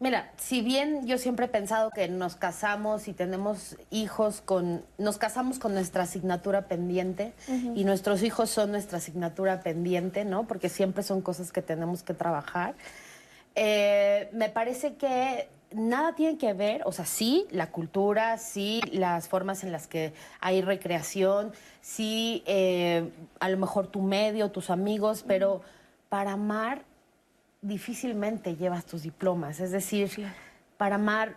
Mira, si bien yo siempre he pensado que nos casamos y tenemos hijos con, nos casamos con nuestra asignatura pendiente y nuestros hijos son nuestra asignatura pendiente, ¿no? Porque siempre son cosas que tenemos que trabajar. Eh, me parece que nada tiene que ver, o sea, sí, la cultura, sí, las formas en las que hay recreación, sí, eh, a lo mejor tu medio, tus amigos, pero para amar difícilmente llevas tus diplomas. Es decir, para amar,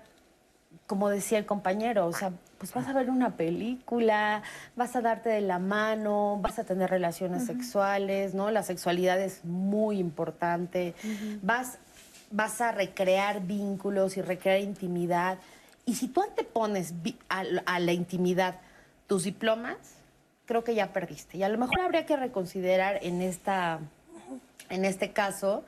como decía el compañero, o sea, pues vas a ver una película, vas a darte de la mano, vas a tener relaciones sexuales, ¿no? La sexualidad es muy importante. Vas, vas a recrear vínculos y recrear intimidad. Y si tú antepones a, a la intimidad tus diplomas, creo que ya perdiste. Y a lo mejor habría que reconsiderar en, esta, en este caso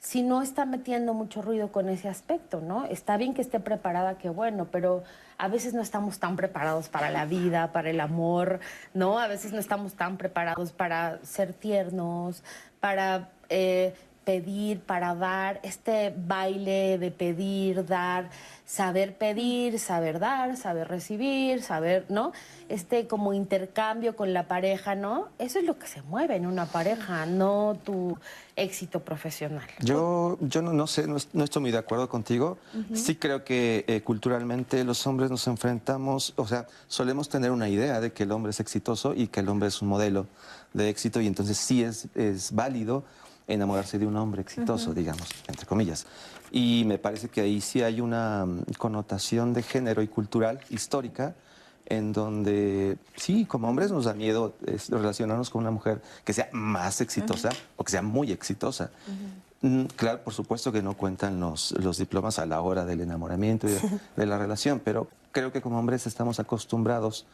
si no está metiendo mucho ruido con ese aspecto, ¿no? Está bien que esté preparada, qué bueno, pero a veces no estamos tan preparados para la vida, para el amor, ¿no? A veces no estamos tan preparados para ser tiernos, para eh, pedir, para dar, este baile de pedir, dar, saber pedir, saber dar, saber recibir, saber, ¿no? Este como intercambio con la pareja, ¿no? Eso es lo que se mueve en una pareja, no tu éxito profesional. Yo, yo no, sé, no, estoy muy de acuerdo contigo. Sí creo que eh, culturalmente los hombres nos enfrentamos, o sea, solemos tener una idea de que el hombre es exitoso y que el hombre es un modelo de éxito y entonces sí es, es válido enamorarse de un hombre exitoso, digamos, entre comillas. Y me parece que ahí sí hay una mm, connotación de género y cultural histórica en donde sí, como hombres nos da miedo relacionarnos con una mujer que sea más exitosa o que sea muy exitosa. Mm, claro, por supuesto que no cuentan los, los diplomas a la hora del enamoramiento y [laughs] de, la relación, pero creo que como hombres estamos acostumbrados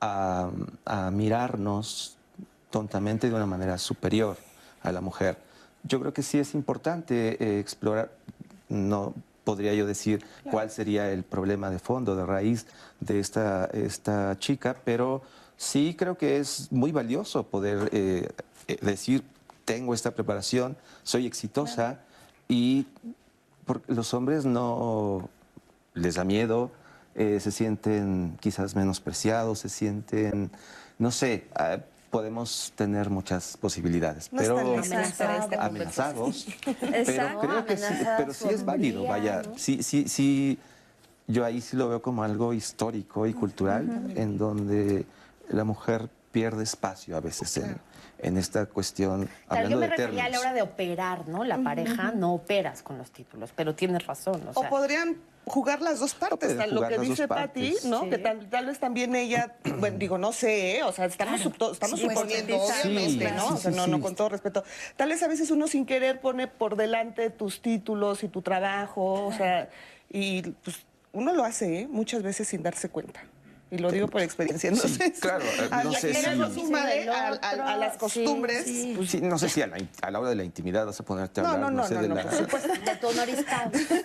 a, a mirarnos tontamente de una manera superior a la mujer yo creo que sí es importante eh, explorar, no podría yo decir cuál sería el problema de fondo, de raíz de esta, esta chica, pero sí creo que es muy valioso poder eh, eh, decir, tengo esta preparación, soy exitosa y los hombres no les da miedo, se sienten quizás menospreciados, se sienten, no sé, ah, podemos tener muchas posibilidades, pero amenazados, [laughs] pero creo que sí, pero sí es válido, vaya, sí, sí, sí, yo ahí sí lo veo como algo histórico y cultural, en donde la mujer pierde espacio a veces en, en esta cuestión. Claro, yo me refería a la hora de operar, ¿no? La pareja no operas con los títulos, pero tienes razón. O, podrían jugar las dos partes, tal, lo que dice Patti, ¿no? Que tal, vez también ella, [clears throat] bueno, digo, no sé, ¿eh? o sea, estamos, estamos suponiendo, obviamente, ¿no? o sea, no, no, con todo respeto. Tal vez a veces uno sin querer pone por delante tus títulos y tu trabajo, o sea, y pues uno lo hace, ¿eh? Muchas veces sin darse cuenta. Y lo digo por experiencia. No sé claro, no sé si... a, las costumbres. Pues, no sé si a la, hora de la intimidad vas a ponerte a hablar, no, no, no, sé, no, de no, la... por supuesto, de tu honoris [laughs]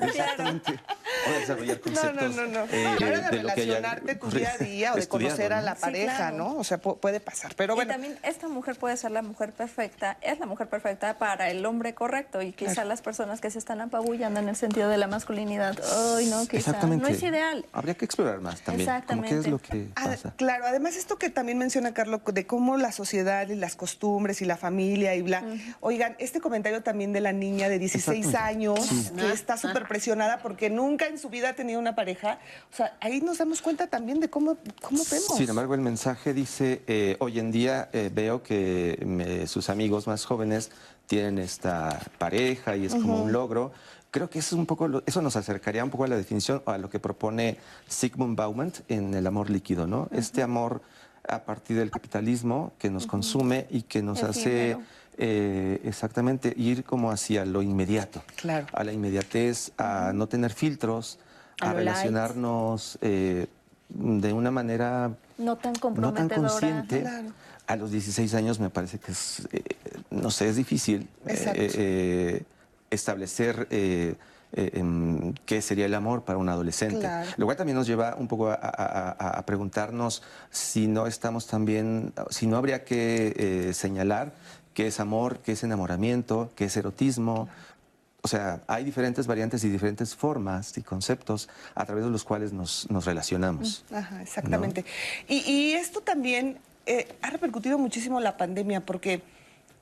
Exactamente. O de desarrollar conceptos. No, no, no. no. Eh, de, de relacionarte tu día a día o de conocer a la pareja, ¿no? O sea, puede pasar. Pero bueno. Y también esta mujer puede ser la mujer perfecta, es la mujer perfecta para el hombre correcto. Y quizá las personas que se están apabullando en el sentido de la masculinidad, ay, no, quizá no es ideal. Habría que explorar más también. Exactamente. Qué es lo que pasa. Claro, además esto que también menciona Carlos, de cómo la sociedad y las costumbres y la familia y bla. Oigan, este comentario también de la niña de 16 años que está súper presionada porque nunca en su vida ha tenido una pareja. O sea, ahí nos damos cuenta también de cómo, cómo vemos. Sin embargo, el mensaje dice, eh, hoy en día eh, veo que sus amigos más jóvenes tienen esta pareja y es como un logro creo que eso, es un poco, eso nos acercaría un poco a la definición o a lo que propone Sigmund Bauman en el amor líquido, ¿no? Este amor a partir del capitalismo que nos consume y que nos hace eh, exactamente ir como hacia lo inmediato, claro. a la inmediatez, a no tener filtros, a, relacionarnos eh, de una manera no tan, no tan consciente. A los 16 años me parece que es, eh, no sé, es difícil establecer eh, eh, qué sería el amor para un adolescente. Lo cual también nos lleva un poco a, preguntarnos si no estamos también, si no habría que eh, señalar qué es amor, qué es enamoramiento, qué es erotismo. O sea, hay diferentes variantes y diferentes formas y conceptos a través de los cuales nos, relacionamos. Ajá, exactamente. Y, esto también eh, ha repercutido muchísimo la pandemia porque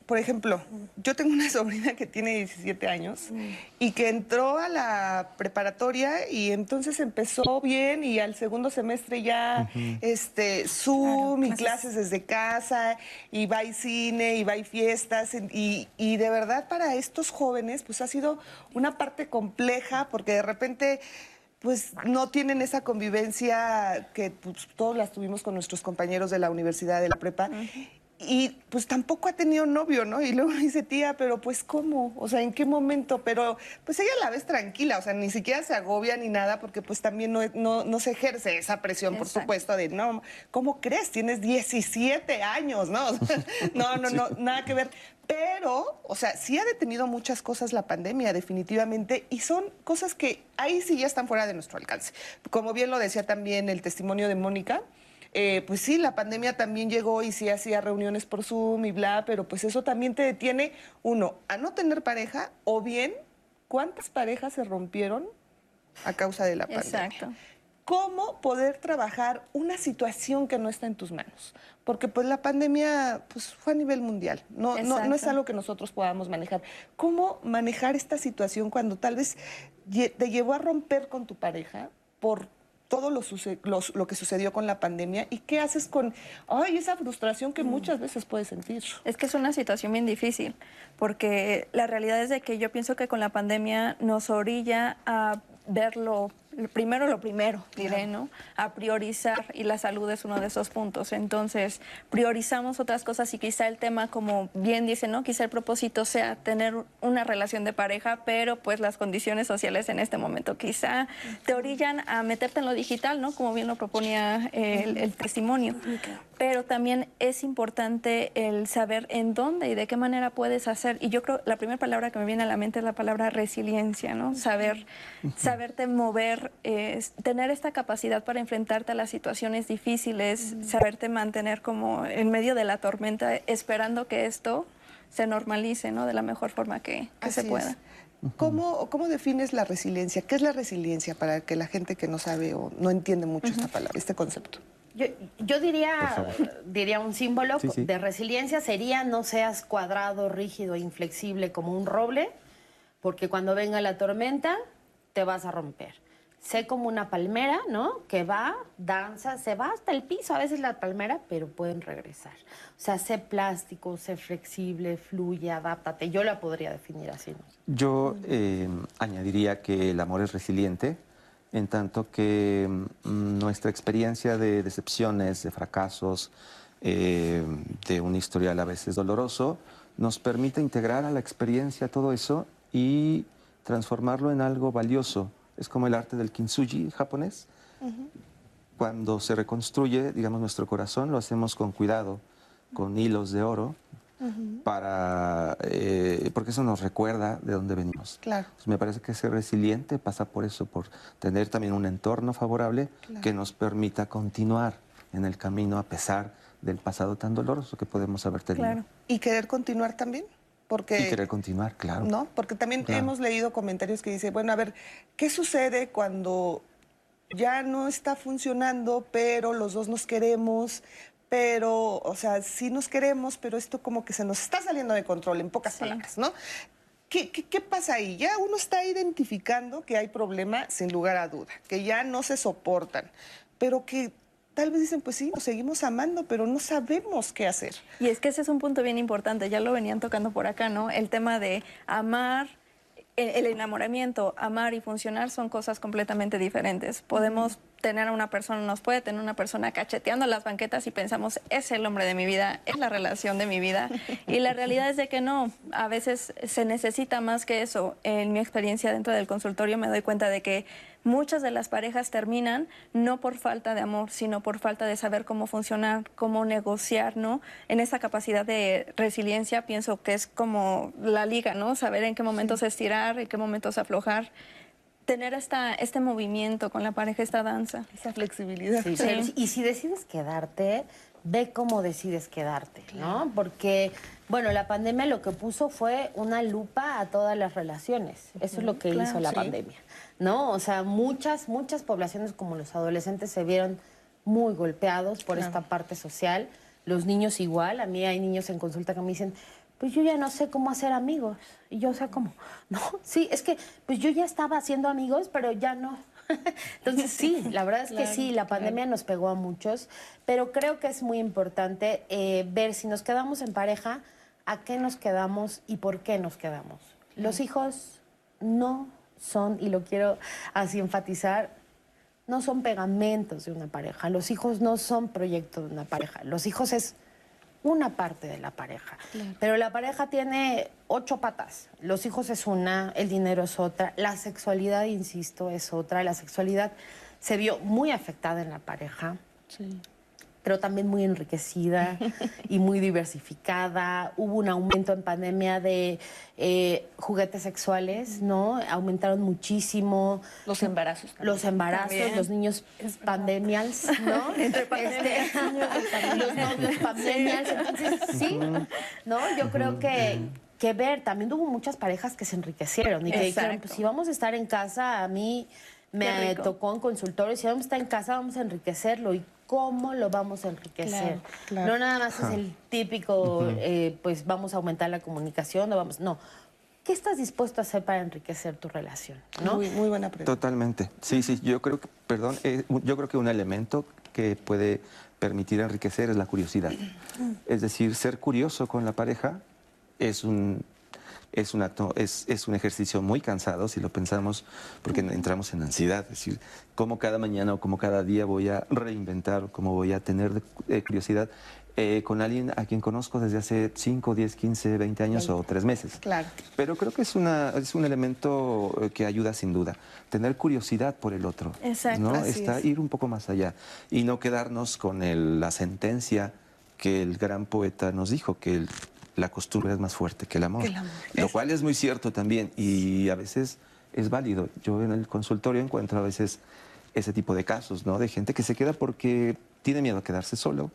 por ejemplo, yo tengo una [laughs] sobrina que tiene 17 años y que entró a la preparatoria y entonces empezó bien y al segundo semestre ya este, Zoom y clases. desde casa y va y cine y va y fiestas y, y, de verdad para estos jóvenes pues ha sido una parte compleja porque de repente pues no tienen esa convivencia que pues, todos las tuvimos con nuestros compañeros de la universidad, de la prepa y pues tampoco ha tenido novio, ¿no? Y luego dice, tía, pero pues ¿cómo? O sea, ¿en qué momento? Pero pues ella la ves tranquila, o sea, ni siquiera se agobia ni nada porque pues también no, no, se ejerce esa presión, por supuesto, de, no, ¿cómo crees? Tienes 17 años, [laughs] ¿no? no, no, no, nada que ver. Pero, o sea, sí ha detenido muchas cosas la pandemia, definitivamente, y son cosas que ahí sí ya están fuera de nuestro alcance. Como bien lo decía también el testimonio de Mónica, eh, pues sí, la pandemia también llegó y sí hacía reuniones por Zoom y bla, pero pues eso también te detiene, uno, a no tener pareja o bien, ¿cuántas parejas se rompieron a causa de la pandemia? Exacto. ¿Cómo poder trabajar una situación que no está en tus manos? Porque pues la pandemia pues, fue a nivel mundial, no, no, no, es algo que nosotros podamos manejar. ¿Cómo manejar esta situación cuando tal vez te llevó a romper con tu pareja por todo lo, lo, que sucedió con la pandemia y qué haces con ay, esa frustración que mm. muchas veces puedes sentir. Es que es una situación bien difícil, porque la realidad es de que yo pienso que con la pandemia nos orilla a verlo primero lo primero, diré, ¿no? A priorizar y la salud es uno de esos puntos. Entonces, priorizamos otras cosas y quizá el tema, como bien dice, ¿no? Quizá el propósito sea tener una relación de pareja, pero pues las condiciones sociales en este momento quizá te orillan a meterte en lo digital, ¿no? Como bien lo proponía el, el testimonio. Pero también es importante el saber en dónde y de qué manera puedes hacer. Y yo creo, la primera palabra que me viene a la mente es la palabra resiliencia, ¿no? Saber, saberte mover tener esta capacidad para enfrentarte a las situaciones difíciles, saberte mantener como en medio de la tormenta, esperando que esto se normalice ¿no? de la mejor forma que, se pueda. ¿Cómo, ¿Cómo, defines la resiliencia? ¿Qué es la resiliencia para que la gente que no sabe o no entiende mucho esta palabra, este concepto? Yo, diría, diría un símbolo de resiliencia sería no seas cuadrado, rígido, inflexible como un roble, porque cuando venga la tormenta te vas a romper sé como una palmera, ¿no? Que va, danza, se va hasta el piso, a veces la palmera, pero pueden regresar. O sea, sé plástico, sé flexible, fluye, adáptate. Yo la podría definir así. Yo eh, añadiría que el amor es resiliente, en tanto que mm, nuestra experiencia de decepciones, de fracasos, eh, de un historial a veces doloroso, nos permite integrar a la experiencia todo eso y transformarlo en algo valioso. Es como el arte del kintsugi japonés. Cuando se reconstruye, digamos, nuestro corazón, lo hacemos con cuidado, con hilos de oro, para, eh, porque eso nos recuerda de dónde venimos. Claro. me parece que ser resiliente pasa por eso, por tener también un entorno favorable que nos permita continuar en el camino a pesar del pasado tan doloroso que podemos haber tenido. Claro. ¿Y querer continuar también? Porque, y querer continuar, claro. ¿No? Porque también hemos leído comentarios que dicen, bueno, a ver, ¿qué sucede cuando ya no está funcionando, pero los dos nos queremos, pero, o sea, sí nos queremos, pero esto como que se nos está saliendo de control, en pocas palabras, ¿no? ¿Qué, ¿Qué, qué, pasa ahí? Ya uno está identificando que hay problema sin lugar a duda, que ya no se soportan, pero que tal vez dicen, pues sí, nos seguimos amando, pero no sabemos qué hacer. Y es que ese es un punto bien importante, ya lo venían tocando por acá, ¿no? El tema de amar, el, enamoramiento, amar y funcionar son cosas completamente diferentes. Podemos tener a una persona, nos puede tener una persona cacheteando las banquetas y pensamos, es el hombre de mi vida, es la relación de mi vida. [laughs] Y la realidad es de que no, a veces se necesita más que eso. En mi experiencia dentro del consultorio me doy cuenta de que muchas de las parejas terminan no por falta de amor, sino por falta de saber cómo funcionar, cómo negociar, ¿no? En esa capacidad de resiliencia pienso que es como la liga, ¿no? Saber en qué momentos estirar, en qué momentos aflojar tener esta, este movimiento con la pareja, esta danza. Esa flexibilidad. Sí, y si decides quedarte, ve cómo decides quedarte, ¿no? Porque, bueno, la pandemia lo que puso fue una lupa a todas las relaciones. Eso es lo que hizo la pandemia, ¿no? O sea, muchas, muchas poblaciones como los adolescentes se vieron muy golpeados por esta parte social. Los niños igual. A mí hay niños en consulta que me dicen, pues yo ya no sé cómo hacer amigos. Y yo, o sea, ¿cómo? No, sí, es que pues yo ya estaba haciendo amigos, pero ya no. [laughs] Entonces sí, la verdad es que sí, la pandemia nos pegó a muchos, pero creo que es muy importante eh, ver si nos quedamos en pareja, a qué nos quedamos y por qué nos quedamos. Los hijos no son, y lo quiero así enfatizar, no son pegamentos de una pareja. Los hijos no son proyecto de una pareja. Los hijos es una parte de la pareja. Pero la pareja tiene ocho patas. Los hijos es una, el dinero es otra, la sexualidad, insisto, es otra. La sexualidad se vio muy afectada en la pareja. Pero también muy enriquecida [laughs] y muy diversificada. Hubo un aumento en pandemia de eh, juguetes sexuales, ¿no? Aumentaron muchísimo. Los embarazos también. Los embarazos, También. los niños pandemials, [laughs] ¿no? Entre [laughs] los novios pandemials. Entonces, sí, ¿no? Yo creo que, que ver, también hubo muchas parejas que se enriquecieron y que dijeron, pues si vamos a estar en casa, a mí me tocó en consultorio, si vamos a estar en casa, vamos a enriquecerlo. ¿Y cómo lo vamos a enriquecer? Claro, claro. No nada más es el típico, eh, pues vamos a aumentar la comunicación, o vamos, no. ¿Qué estás dispuesto a hacer para enriquecer tu relación? ¿no? Muy, muy buena pregunta. Totalmente. Sí, sí, yo creo que, perdón, eh, yo creo que un elemento que puede permitir enriquecer es la curiosidad. Es decir, ser curioso con la pareja es un, es un acto, es, es un ejercicio muy cansado si lo pensamos, porque entramos en ansiedad. Es decir, cómo cada mañana o cómo cada día voy a reinventar, cómo voy a tener eh, curiosidad eh, con alguien a quien conozco desde hace 5, 10, 15, 20 años o 3 meses. Claro. Pero creo que es, una, es un elemento eh, que ayuda sin duda. Tener curiosidad por el otro. Exacto, ¿no? así Está, es. Ir un poco más allá. Y no quedarnos con el- la sentencia que el gran poeta nos dijo, que el- la costumbre es más fuerte que el amor. Que el amor. Lo cual es muy cierto también. Y a veces es válido. Yo en el consultorio encuentro a veces ese tipo de casos, ¿no? De gente que se queda porque tiene miedo a quedarse solo,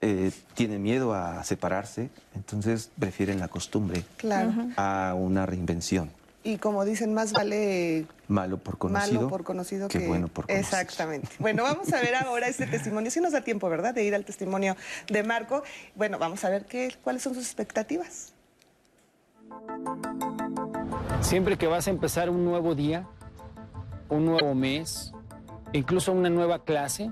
eh, tiene miedo a separarse, entonces prefieren la costumbre Claro. a una reinvención. Y como dicen, más vale Malo por conocido, malo por conocido que, que, bueno por conocer. Exactamente. Bueno, vamos a ver ahora este testimonio. Sí nos da tiempo, ¿verdad? De ir al testimonio de Marco. Bueno, vamos a ver qué, cuáles son sus expectativas. Siempre que vas a empezar un nuevo día, un nuevo mes, incluso una nueva clase,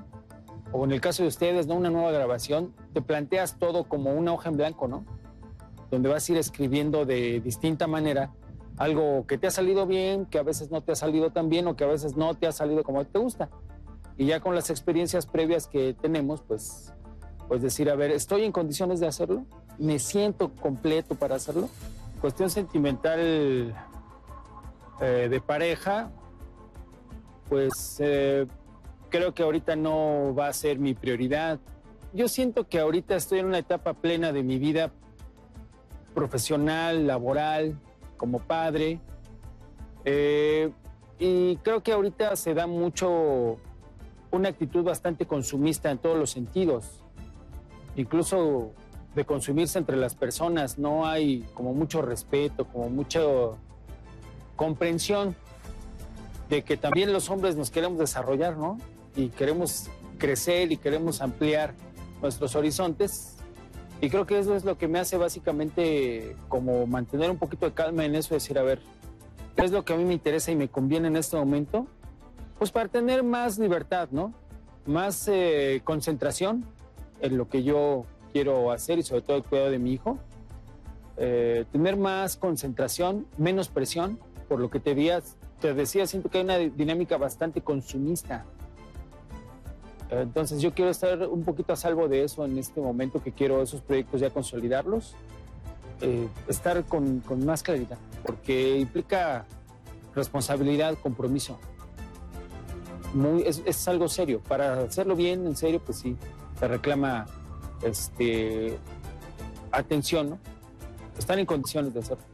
o en el caso de ustedes, ¿no? una nueva grabación, te planteas todo como una hoja en blanco, ¿no? Donde vas a ir escribiendo de distinta manera algo que te ha salido bien, que a veces no te ha salido tan bien o que a veces no te ha salido como te gusta. Y ya con las experiencias previas que tenemos, pues, pues decir, a ver, ¿estoy en condiciones de hacerlo? ¿Me siento completo para hacerlo? Cuestión sentimental eh, de pareja, pues eh, creo que ahorita no va a ser mi prioridad. Yo siento que ahorita estoy en una etapa plena de mi vida profesional, laboral, como padre. Eh, y creo que ahorita se da mucho una actitud bastante consumista en todos los sentidos. Incluso de consumirse entre las personas, no hay como mucho respeto, como mucha comprensión de que también los hombres nos queremos desarrollar, ¿no? Y queremos crecer y queremos ampliar nuestros horizontes. Y creo que eso es lo que me hace básicamente como mantener un poquito de calma en eso, decir, a ver, ¿qué es lo que a mí me interesa y me conviene en este momento? Pues para tener más libertad, ¿no? Más eh, concentración en lo que yo quiero hacer y sobre todo el cuidado de mi hijo. Eh, tener más concentración, menos presión, por lo que te, te decía, siento que hay una dinámica bastante consumista. Entonces yo quiero estar un poquito a salvo de eso en este momento que quiero esos proyectos ya consolidarlos, eh, estar con, con más claridad, porque implica responsabilidad, compromiso. Muy, es, es algo serio. Para hacerlo bien, en serio, pues sí, te reclama este, atención, ¿no? Están en condiciones de hacerlo.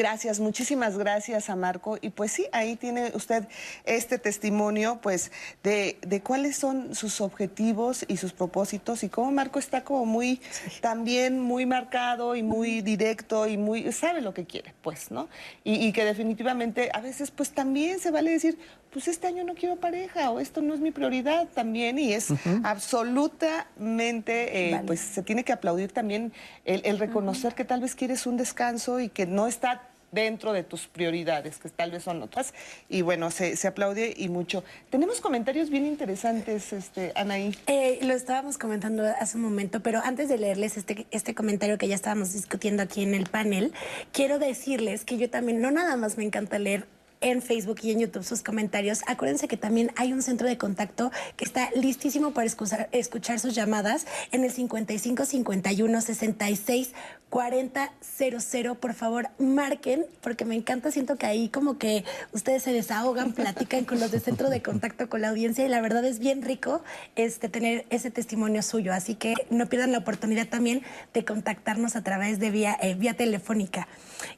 Gracias, muchísimas gracias a Marco. Y pues sí, ahí tiene usted este testimonio, pues, de, de cuáles son sus objetivos y sus propósitos y cómo Marco está como muy, también muy marcado y muy directo y muy, sabe lo que quiere, pues, ¿no? Y, y que definitivamente a veces, pues, también se vale decir, pues este año no quiero pareja o esto no es mi prioridad también y es absolutamente, eh, pues se tiene que aplaudir también el, reconocer que tal vez quieres un descanso y que no está dentro de tus prioridades, que tal vez son otras. Y bueno, se, aplaude y mucho. Tenemos comentarios bien interesantes, este, Anaí. Eh, lo estábamos comentando hace un momento, pero antes de leerles este, este comentario que ya estábamos discutiendo aquí en el panel, quiero decirles que yo también, no nada más me encanta leer en Facebook y en YouTube sus comentarios. Acuérdense que también hay un centro de contacto que está listísimo para escuchar, escuchar sus llamadas en el 55 51 66 40 00. Por favor, marquen, porque me encanta. Siento que ahí como que ustedes se desahogan, platican con los de centro de contacto con la audiencia y la verdad es bien rico este, tener ese testimonio suyo. Así que no pierdan la oportunidad también de contactarnos a través de vía, eh, vía telefónica.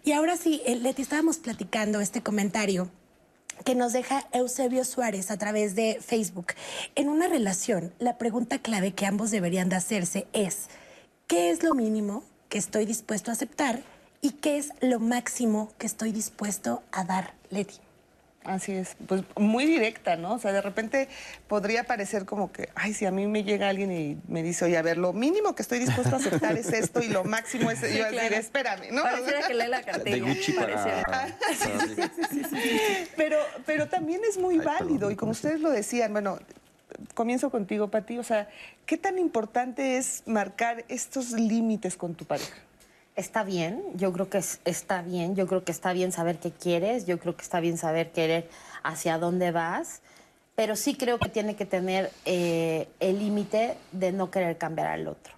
Y ahora sí, eh, Leti, estábamos platicando este comentario que nos deja Eusebio Suárez a través de Facebook. En una relación, la pregunta clave que ambos deberían de hacerse es, ¿qué es lo mínimo que estoy dispuesto a aceptar y qué es lo máximo que estoy dispuesto a dar, Leti? Así es, pues muy directa, ¿no? O sea, de repente podría parecer como que, ay, si a mí me llega alguien y me dice, oye, a ver, lo mínimo que estoy dispuesto a aceptar es esto y lo máximo es, [laughs] yo decir, espérame, ¿no? Pareciera que lee la [laughs] cartilla. De Gucci para... [laughs] pero, pero también es muy válido y como ustedes lo decían, bueno, comienzo contigo, Pati, o sea, ¿qué tan importante es marcar estos límites con tu pareja? Está bien, yo creo que está bien, yo creo que está bien saber qué quieres, yo creo que está bien saber querer hacia dónde vas, pero sí creo que tiene que tener eh, el límite de no querer cambiar al otro.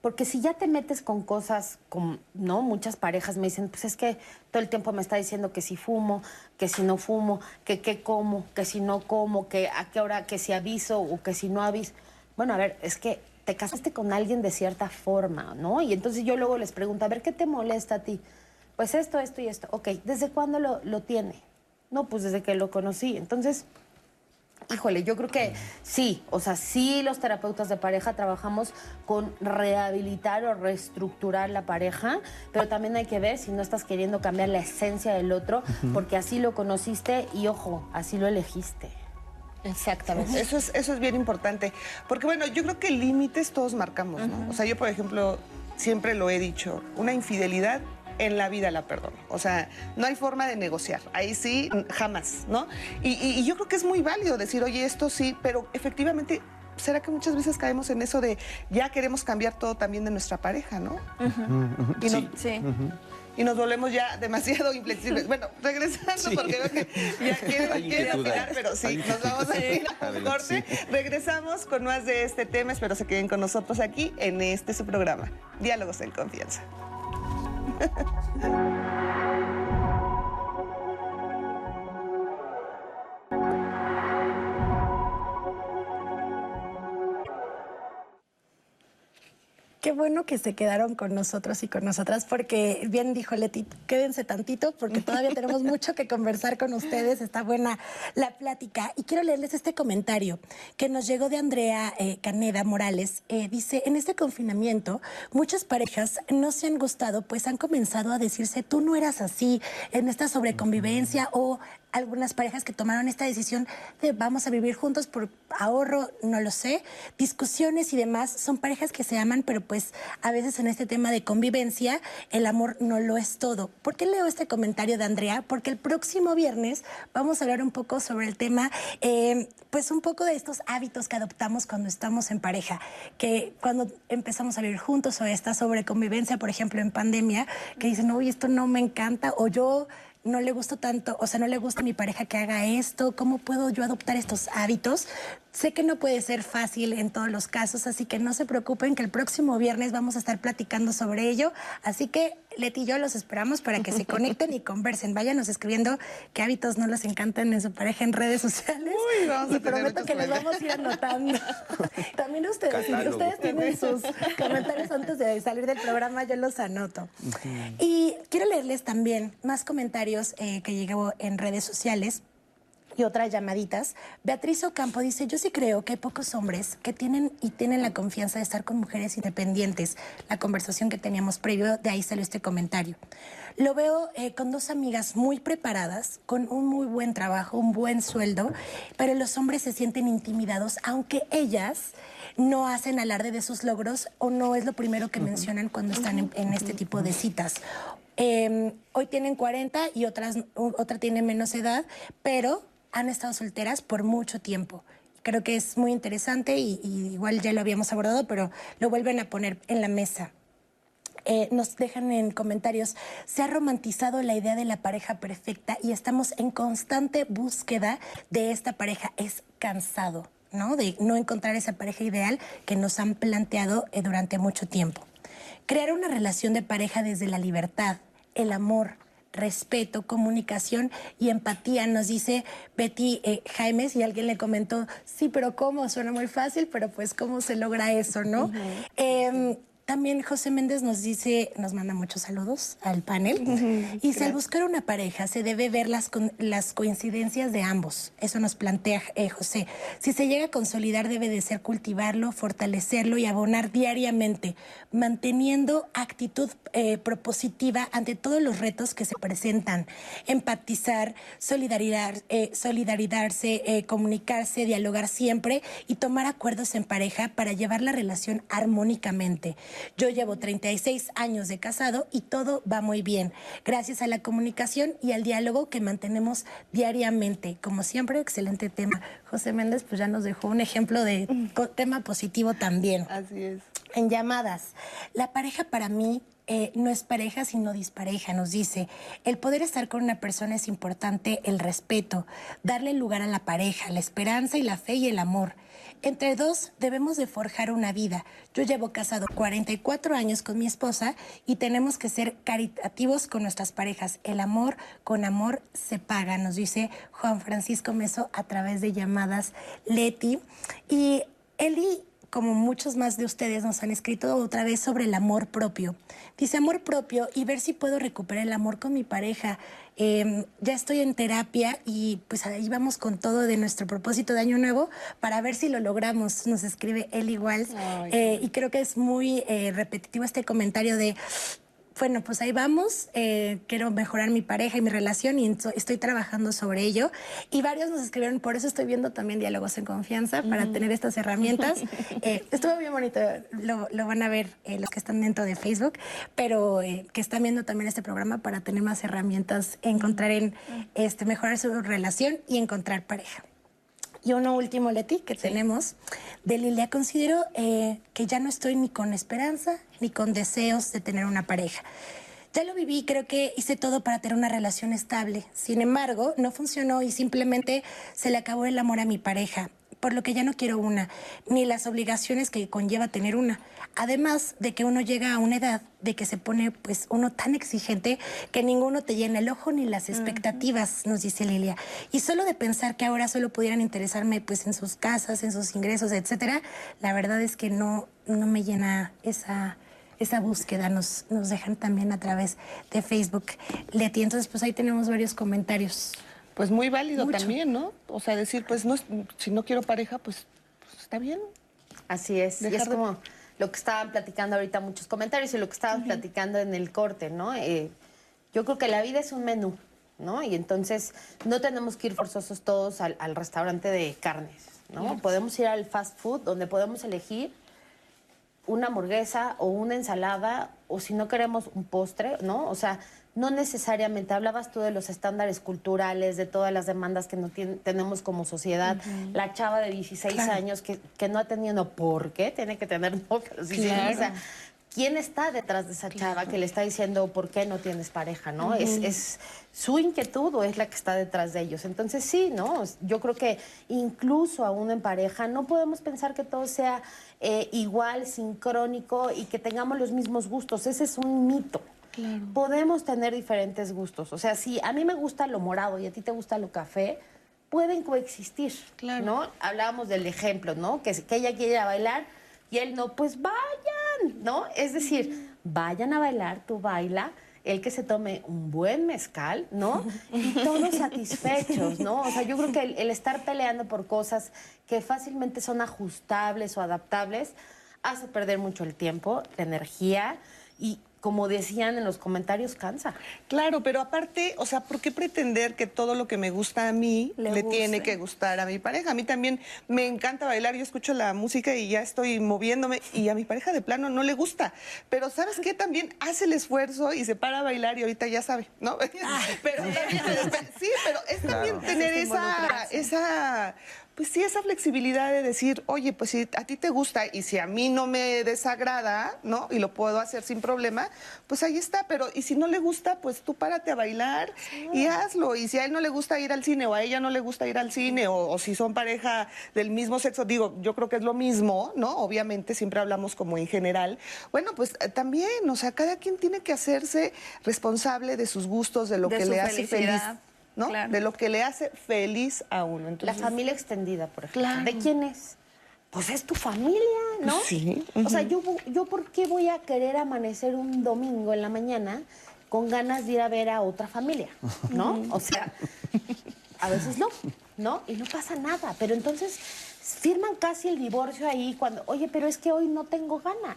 Porque si ya te metes con cosas, como, ¿no? Muchas parejas me dicen, pues es que todo el tiempo me está diciendo que si fumo, que si no fumo, que qué como, que si no como, que a qué hora, que si aviso o que si no aviso. Bueno, a ver, es que te casaste con alguien de cierta forma, ¿no? Y entonces yo luego les pregunto, a ver, ¿qué te molesta a ti? Pues esto, esto y esto. Ok, ¿desde cuándo lo, lo tiene? No, pues desde que lo conocí. Entonces, híjole, yo creo que sí, o sea, sí los terapeutas de pareja trabajamos con rehabilitar o reestructurar la pareja, pero también hay que ver si no estás queriendo cambiar la esencia del otro, porque así lo conociste y ojo, así lo elegiste. Exactamente. Eso es, eso es bien importante. Porque bueno, yo creo que límites todos marcamos, ¿no? O sea, yo por ejemplo, siempre lo he dicho, una infidelidad en la vida la perdono. O sea, no hay forma de negociar. Ahí sí, jamás, ¿no? Y, yo creo que es muy válido decir, oye, esto sí, pero efectivamente ¿será que muchas veces caemos en eso de ya queremos cambiar todo también de nuestra pareja, ¿no? sí. sí y nos volvemos ya demasiado [laughs] inflexibles. Bueno, regresando, porque veo que ya quieren, pero sí, nos vamos a ir a un corte. Regresamos con más de este tema. Espero se queden con nosotros aquí en este su programa, Diálogos en Confianza. [laughs] Qué bueno que se quedaron con nosotros y con nosotras, porque bien dijo Leti, quédense tantito, porque [laughs] todavía tenemos mucho que conversar con ustedes. Está buena la plática. Y quiero leerles este comentario que nos llegó de Andrea eh, Caneda Morales. Eh, dice: En este confinamiento, muchas parejas no se han gustado, pues han comenzado a decirse, tú no eras así, en esta sobreconvivencia o algunas parejas que tomaron esta decisión de vamos a vivir juntos por ahorro, no lo sé, discusiones y demás, son parejas que se aman, pero pues a veces en este tema de convivencia el amor no lo es todo. ¿Por qué leo este comentario de Andrea? Porque el próximo viernes vamos a hablar un poco sobre el tema, eh, pues un poco de estos hábitos que adoptamos cuando estamos en pareja, que cuando empezamos a vivir juntos o esta sobreconvivencia, por ejemplo, en pandemia, que dicen, uy, esto no me encanta, o yo no le gusta tanto, o sea, no le gusta a mi pareja que haga esto, ¿cómo puedo yo adoptar estos hábitos Sé que no puede ser fácil en todos los casos, así que no se preocupen que el próximo viernes vamos a estar platicando sobre ello. Así que Leti y yo los esperamos para que se [laughs] conecten y conversen. Váyanos escribiendo qué hábitos no les encantan en su pareja en redes sociales. Uy, vamos a y tener prometo que les vamos a ir anotando. [laughs] También ustedes, Catálogo. ustedes tienen sus comentarios antes de salir del programa, yo los anoto. Y quiero leerles también más comentarios eh, que llegó en redes sociales y otras llamaditas. Beatriz Ocampo dice, yo sí creo que hay pocos hombres que tienen y tienen la confianza de estar con mujeres independientes. La conversación que teníamos previo, de ahí salió este comentario. Lo veo eh, con dos amigas muy preparadas, con un muy buen trabajo, un buen sueldo, pero los hombres se sienten intimidados, aunque ellas no hacen alarde de sus logros o no es lo primero que mencionan cuando están en, en este tipo de citas. Eh, hoy tienen 40 y otras, otra tiene menos edad, pero han estado solteras por mucho tiempo. Creo que es muy interesante y, y igual ya lo habíamos abordado, pero lo vuelven a poner en la mesa. Eh, nos dejan en comentarios, se ha romantizado la idea de la pareja perfecta y estamos en constante búsqueda de esta pareja. Es cansado, ¿no? De no encontrar esa pareja ideal que nos han planteado eh, durante mucho tiempo. Crear una relación de pareja desde la libertad, el amor, respeto, comunicación y empatía, nos dice Betty eh, Jaimes y alguien le comentó, sí, pero ¿cómo? Suena muy fácil, pero pues ¿cómo se logra eso, no? También José Méndez nos dice, nos manda muchos saludos al panel. y si al buscar una pareja se debe ver las, las coincidencias de ambos. Eso nos plantea eh, José. Si se llega a consolidar debe de ser cultivarlo, fortalecerlo y abonar diariamente, manteniendo actitud eh, propositiva ante todos los retos que se presentan. Empatizar, solidaridad, eh, solidarizarse, eh, comunicarse, dialogar siempre y tomar acuerdos en pareja para llevar la relación armónicamente. Yo llevo 36 años de casado y todo va muy bien, gracias a la comunicación y al diálogo que mantenemos diariamente. Como siempre, excelente tema. José Méndez pues ya nos dejó un ejemplo de tema positivo también. Así es. En llamadas, la pareja para mí eh, no es pareja sino dispareja, nos dice. El poder estar con una persona es importante, el respeto, darle lugar a la pareja, la esperanza y la fe y el amor. Entre dos debemos de forjar una vida. Yo llevo casado 44 años con mi esposa y tenemos que ser caritativos con nuestras parejas. El amor con amor se paga, nos dice Juan Francisco Meso a través de llamadas Leti. Y Eli como muchos más de ustedes nos han escrito otra vez sobre el amor propio. Dice amor propio y ver si puedo recuperar el amor con mi pareja. Eh, ya estoy en terapia y pues ahí vamos con todo de nuestro propósito de Año Nuevo para ver si lo logramos. Nos escribe él igual. Eh, y creo que es muy eh, repetitivo este comentario de bueno, pues ahí vamos. eh, quiero mejorar mi pareja y mi relación y estoy trabajando sobre ello. Y varios nos escribieron, por eso estoy viendo también Diálogos en Confianza, para tener estas herramientas. [laughs] Eh, estuvo bien bonito, lo, lo van a ver eh, los que están dentro de Facebook, pero eh, que están viendo también este programa para tener más herramientas, encontrar en, este, mejorar su relación y encontrar pareja. Y uno último, Leti, que tenemos de Lilia. Considero eh, que ya no estoy ni con esperanza ni con deseos de tener una pareja. Ya lo viví, creo que hice todo para tener una relación estable. Sin embargo, no funcionó y simplemente se le acabó el amor a mi pareja, por lo que ya no quiero una, ni las obligaciones que conlleva tener una. Además de que uno llega a una edad de que se pone pues uno tan exigente que ninguno te llena el ojo ni las expectativas, nos dice Lilia. Y solo de pensar que ahora solo pudieran interesarme pues en sus casas, en sus ingresos, etcétera, la verdad es que no, no me llena esa esa búsqueda nos, nos dejan también a través de Facebook. Leti, entonces pues ahí tenemos varios comentarios. Pues muy válido Mucho. también, ¿no? O sea, decir, pues no, es- si no quiero pareja, pues, pues está bien. Así es. Y es de- como lo que estaban platicando ahorita muchos comentarios y lo que estaban platicando en el corte, ¿no? Eh, yo creo que la vida es un menú, ¿no? Y entonces no tenemos que ir forzosos todos al, al restaurante de carnes, ¿no? Podemos ir al fast food donde podemos elegir una hamburguesa o una ensalada o si no queremos un postre, ¿no? O sea, no necesariamente, hablabas tú de los estándares culturales, de todas las demandas que no tien- tenemos como sociedad. La chava de 16 años que, que no ha tenido por qué, tiene que tener novio a los 16 Claro. o sea, quién está detrás de esa chava que le está diciendo por qué no tienes pareja, ¿no? es, es su inquietud o es la que está detrás de ellos. Entonces sí, ¿no? Yo creo que incluso aún en pareja no podemos pensar que todo sea eh, igual, sincrónico y que tengamos los mismos gustos. Ese es un mito. Podemos tener diferentes gustos. O sea, si a mí me gusta lo morado y a ti te gusta lo café, pueden coexistir, ¿no? Hablábamos del ejemplo, ¿no? Que, que ella quiere ir a bailar y él no, pues ¿no? Es decir, vayan a bailar, tú baila, el que se tome un buen mezcal, ¿no? Y todos satisfechos, ¿no? O sea, yo creo que el, el estar peleando por cosas que fácilmente son ajustables o adaptables hace perder mucho el tiempo, la energía y como decían en los comentarios, cansa. Claro, pero aparte, o sea, ¿por qué pretender que todo lo que me gusta a mí le, tiene que gustar a mi pareja? A mí también me encanta bailar, yo escucho la música y ya estoy moviéndome y a mi pareja de plano no le gusta. Pero ¿sabes qué? También hace el esfuerzo y se para a bailar y ahorita ya sabe, ¿no? [laughs] pero también, sí, pero es también tener esa, esa pues sí, esa flexibilidad de decir, oye, pues si a ti te gusta y si a mí no me desagrada, ¿no? Y lo puedo hacer sin problema, pues ahí está. Pero, y si no le gusta, pues tú párate a bailar y hazlo. Y si a él no le gusta ir al cine o a ella no le gusta ir al cine o, si son pareja del mismo sexo, digo, yo creo que es lo mismo, ¿no? Obviamente siempre hablamos como en general. Bueno, pues eh, también, o sea, cada quien tiene que hacerse responsable de sus gustos, de lo que le hace feliz. ¿No? De lo que le hace feliz a uno. la familia extendida, por ejemplo. ¿De quién es? Pues es tu familia, ¿no? Sí. O sea, yo, yo ¿por qué voy a querer amanecer un domingo en la mañana con ganas de ir a ver a otra familia, ¿no? O sea, a veces no, ¿no? Y no pasa nada. Pero entonces firman casi el divorcio ahí cuando, oye, pero es que hoy no tengo ganas.